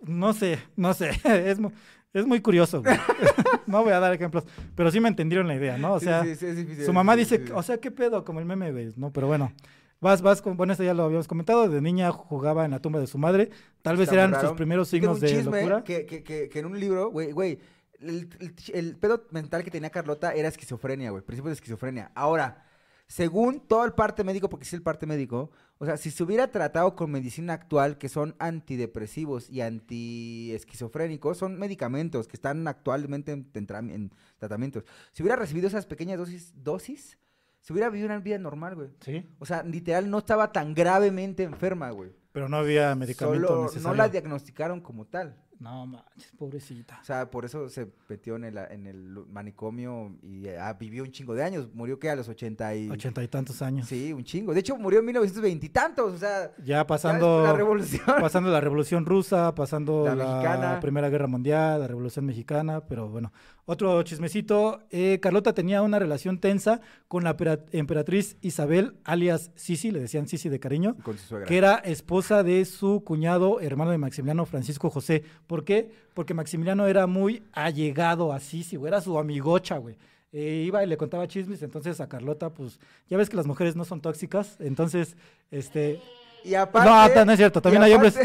no sé, no sé, es, mu- es muy curioso, güey. no voy a dar ejemplos, pero sí me entendieron la idea, ¿no? O sea,
sí, sí,
su mamá dice, o sea, ¿qué pedo? Como el meme, güey, ¿no? Pero bueno, vas, vas, con, bueno, esto ya lo habíamos comentado, de niña jugaba en la tumba de su madre, tal vez
Está
eran sus primeros
Yo tengo
signos
un
de
chisme
locura.
Que, que, que, que en un libro, güey, güey, el, el, el pedo mental que tenía Carlota era esquizofrenia, güey, principios de esquizofrenia. Ahora, según todo el parte médico, porque sí el parte médico, o sea, si se hubiera tratado con medicina actual, que son antidepresivos y antiesquizofrénicos, son medicamentos que están actualmente en, en en tratamientos. Si hubiera recibido esas pequeñas dosis, dosis, se hubiera vivido una vida normal, güey.
Sí,
O sea, literal, no estaba tan gravemente enferma, güey.
pero no había medicamento
Solo
necesario.
no la diagnosticaron como tal.
No manches, pobrecita.
O sea, por eso se metió en el, en el manicomio y ah, vivió un chingo de años. Murió que a los 80 y...
Ochenta y tantos años.
Sí, un chingo. De hecho, murió en 1920 y tantos. O sea,
Ya pasando
la revolución.
pasando la Revolución Rusa, pasando
La
la. Primera Guerra Mundial, la Revolución Mexicana, pero bueno. Otro chismecito, eh, Carlota tenía una relación tensa con la pera- emperatriz Isabel, alias Sisi, le decían Sisi de cariño,
Con su suegra.
que era esposa de su cuñado, hermano de Maximiliano Francisco José. ¿Por qué? Porque Maximiliano era muy allegado a Sisi, güey, era su amigocha, güey. Eh, iba y le contaba chismes, entonces a Carlota, pues, ya ves que las mujeres no son tóxicas, entonces, este...
Y aparte...
No, no es cierto. También hay hombres,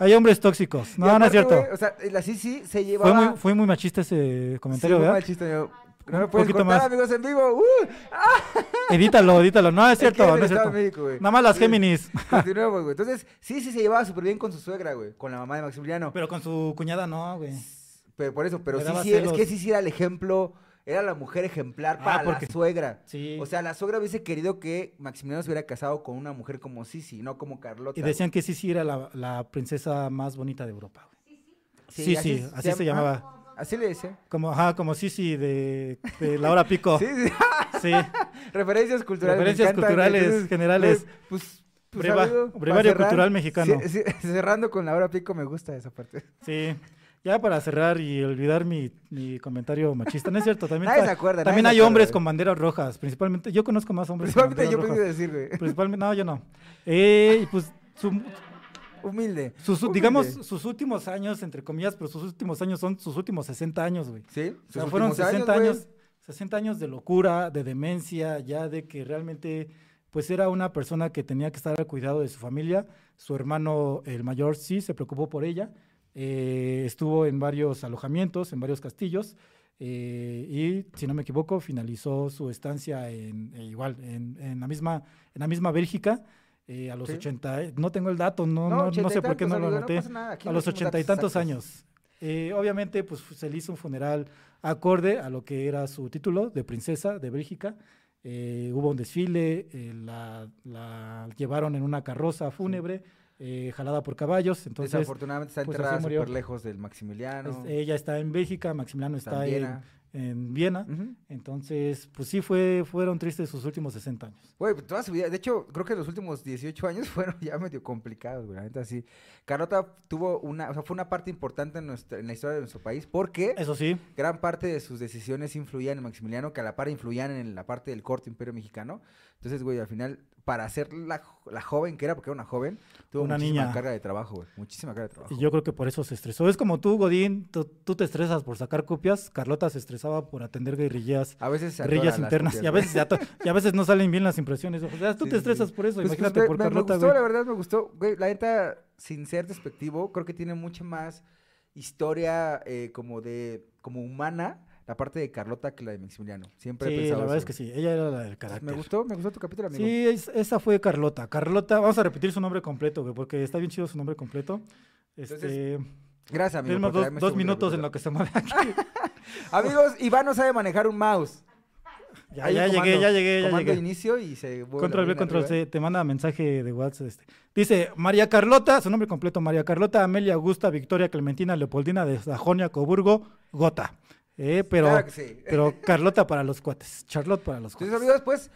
hay hombres tóxicos. No, no es cierto.
güey, o sea, la Sisi se llevaba...
Fue muy, fue muy machista ese comentario,
Sí,
¿verdad?
mal chiste, amigo. No
Un
lo puedes
poquito
contar,
más.
amigos, en vivo. ¡Uh!
Edítalo, edítalo. No, es cierto, no es cierto.
México.
Nada más las
Sí.
Géminis.
Continuamos, güey. Entonces, sí, sí se llevaba súper bien con su suegra, güey. Con la mamá de Maximiliano.
Pero con su cuñada no, güey.
Pero por eso, pero sí, sí, es que sí, sí era el ejemplo, era la mujer ejemplar
Ah,
para
porque-
la suegra.
Sí.
O sea, la suegra hubiese querido que Maximiliano se hubiera casado con una mujer como Sisi, no como Carlota.
y decían que sí era la, la princesa más bonita de Europa. Sí,
así
sí,
se
así se
llama-
llamaba.
Así le decía.
Como, ajá, como Sisi de, de la hora pico.
Sí, sí.
Sí.
Referencias culturales.
Referencias culturales
entonces,
generales.
Pues, pues,
Breva-
amigo, para
brevario
cerrar,
cultural mexicano.
sí, sí, cerrando con la hora pico, me gusta esa parte.
Sí. Ya para cerrar y olvidar mi, mi comentario machista, no es cierto, también,
Nadie se acuerda,
también
nadie
hay
se acuerda,
hombres
güey.
con banderas rojas, principalmente, yo conozco más hombres con
Principalmente yo pensé
rojas.
decir, güey.
Principalmente, no, yo no. Eh, y pues, su-
Humilde.
sus,
humilde.
digamos, sus últimos años, entre comillas, pero sus últimos años son sus últimos 60 años, güey.
Sí,
O sea,
sus
fueron
últimos
60
güey.
años, 60 años de locura, de demencia, ya de que realmente pues era una persona que tenía que estar al cuidado de su familia. Su hermano, el mayor, sí se preocupó por ella. Eh, estuvo en varios alojamientos, en varios castillos. eh, y, si no me equivoco, finalizó su estancia en, eh, igual, en, en la misma, en la misma Bélgica. eh, a los
Sí.
80, eh, no tengo el dato, no,
No,
no, no sé por qué no lo anoté. a los ochenta y tantos años. Eh, obviamente, pues se le hizo un funeral acorde a lo que era su título de princesa de Bélgica. Eh, hubo un desfile, la, la llevaron en una carroza fúnebre, eh, jalada por caballos. Entonces,
Desafortunadamente está
pues,
enterrada
murió.
súper lejos del Maximiliano.
es- ella está en Bélgica, Maximiliano
está
está,
en
en,
Viena.
Entonces, pues sí, fue, fueron tristes sus últimos 60 años.
Güey, pues, toda su vida, de hecho, creo que los últimos 18 años fueron ya medio complicados, güey, la neta sí. Carlota tuvo una, o sea, fue una parte importante en, nuestra, en la historia de nuestro país porque
Eso sí,
gran parte de sus decisiones influían en Maximiliano, que a la par influían en la parte del corto imperio mexicano. Entonces, güey, al final, para ser la, la joven que era, porque era una joven, tuvo
Una
muchísima
niña.
carga de trabajo, güey, muchísima carga de trabajo.
y yo creo que por eso se estresó. Es como tú, Godín, tú, te estresas por sacar copias, Carlota se estresaba por atender guerrilleas
a veces se
guerrillas internas
copias,
y a veces, y a veces no salen bien las impresiones. O sea, tú
Sí,
te estresas
sí.
por eso,
Pues, pues,
imagínate
me,
por
me- me
Carlota,
gustó,
güey.
la verdad me gustó. Güey, la neta, sin ser despectivo, creo que tiene mucha más historia eh, como de, como humana, la parte de Carlota que la de Maximiliano. Siempre he
Sí, la verdad es que sí, ella era la del carácter.
Me gustó, me gustó tu capítulo, amigo.
Sí, es- esa fue Carlota. Carlota, vamos a repetir su nombre completo, güey, porque está bien chido su nombre completo. Este,
Gracias, amigo. por
dos, minutos en lo que se mueve aquí.
Amigos, Iván no sabe manejar un mouse.
Ya, ya llegué, ya llegué, ya llegué.
inicio y se
Control B, control. C, te manda mensaje de WhatsApp. Este. Dice María Carlota, su nombre completo, María Carlota Amelia Augusta Victoria Clementina Leopoldina de Sajonia Coburgo Gota. Eh, pero,
Claro que sí.
pero Carlota para los cuates, Charlotte para los
Entonces,
cuates.
amigos, pues,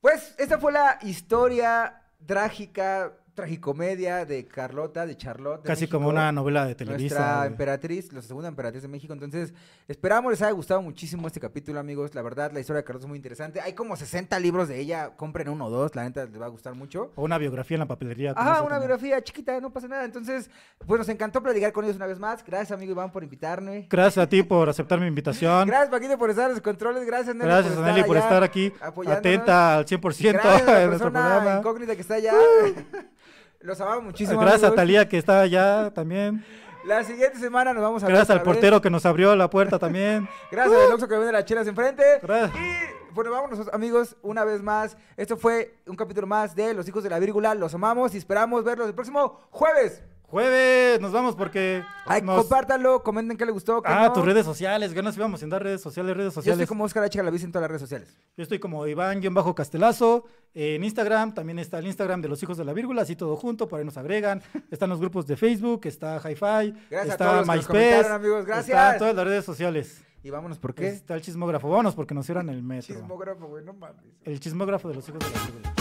pues, esta fue la historia trágica, tragicomedia de Carlota, de Charlotte. de
Casi como una novela de Televisa.
Nuestra
güey.
emperatriz, la segunda emperatriz de México. Entonces, esperamos les haya gustado muchísimo este capítulo, amigos. La verdad, la historia de Carlota es muy interesante. Hay como 60 libros de ella. Compren uno o dos, la neta les va a gustar mucho.
O una biografía en la papelería. eso
una
también.
biografía chiquita, no pasa nada. Entonces, pues nos encantó platicar con ellos una vez más. Gracias, amigo Iván, por invitarme.
Gracias a ti por aceptar mi invitación.
Gracias, Paquito, por estar en los controles. Gracias, Nelly,
Gracias,
por
Nelly, por estar aquí atenta al 100%
Gracias a la
de nuestro programa.
incógnita que está allá. Los amamos muchísimo.
Gracias a
amigos.
Talía que está allá también.
La siguiente semana nos vamos a ver
Gracias al
vez.
portero que nos abrió la puerta también.
Gracias al Oxxo que vende las chelas enfrente.
Gracias.
Y bueno, vámonos amigos, una vez más. Esto fue un capítulo más de Los Hijos de la Vírgula. Los amamos y esperamos verlos el próximo jueves.
Jueves, nos vamos porque.
Ay,
nos-
compártanlo, comenten qué les gustó. qué
Ah,
no.
tus redes sociales, nos íbamos a dar redes sociales, redes
Yo
sociales.
estoy como Oscar H. Galaviz en todas las redes sociales.
Yo estoy como Iván-Castelazo. En Instagram también está el Instagram de los hijos de la vírgula, así todo junto, por ahí nos agregan. Están los grupos de Facebook, está Hi-Fi, está MySpace.
amigos, gracias.
Está todas las redes sociales.
Y vámonos, ¿por qué?
Está el chismógrafo. Vámonos porque nos cierran el metro.
Chismógrafo, güey, no mames.
El chismógrafo de los hijos de la vírgula.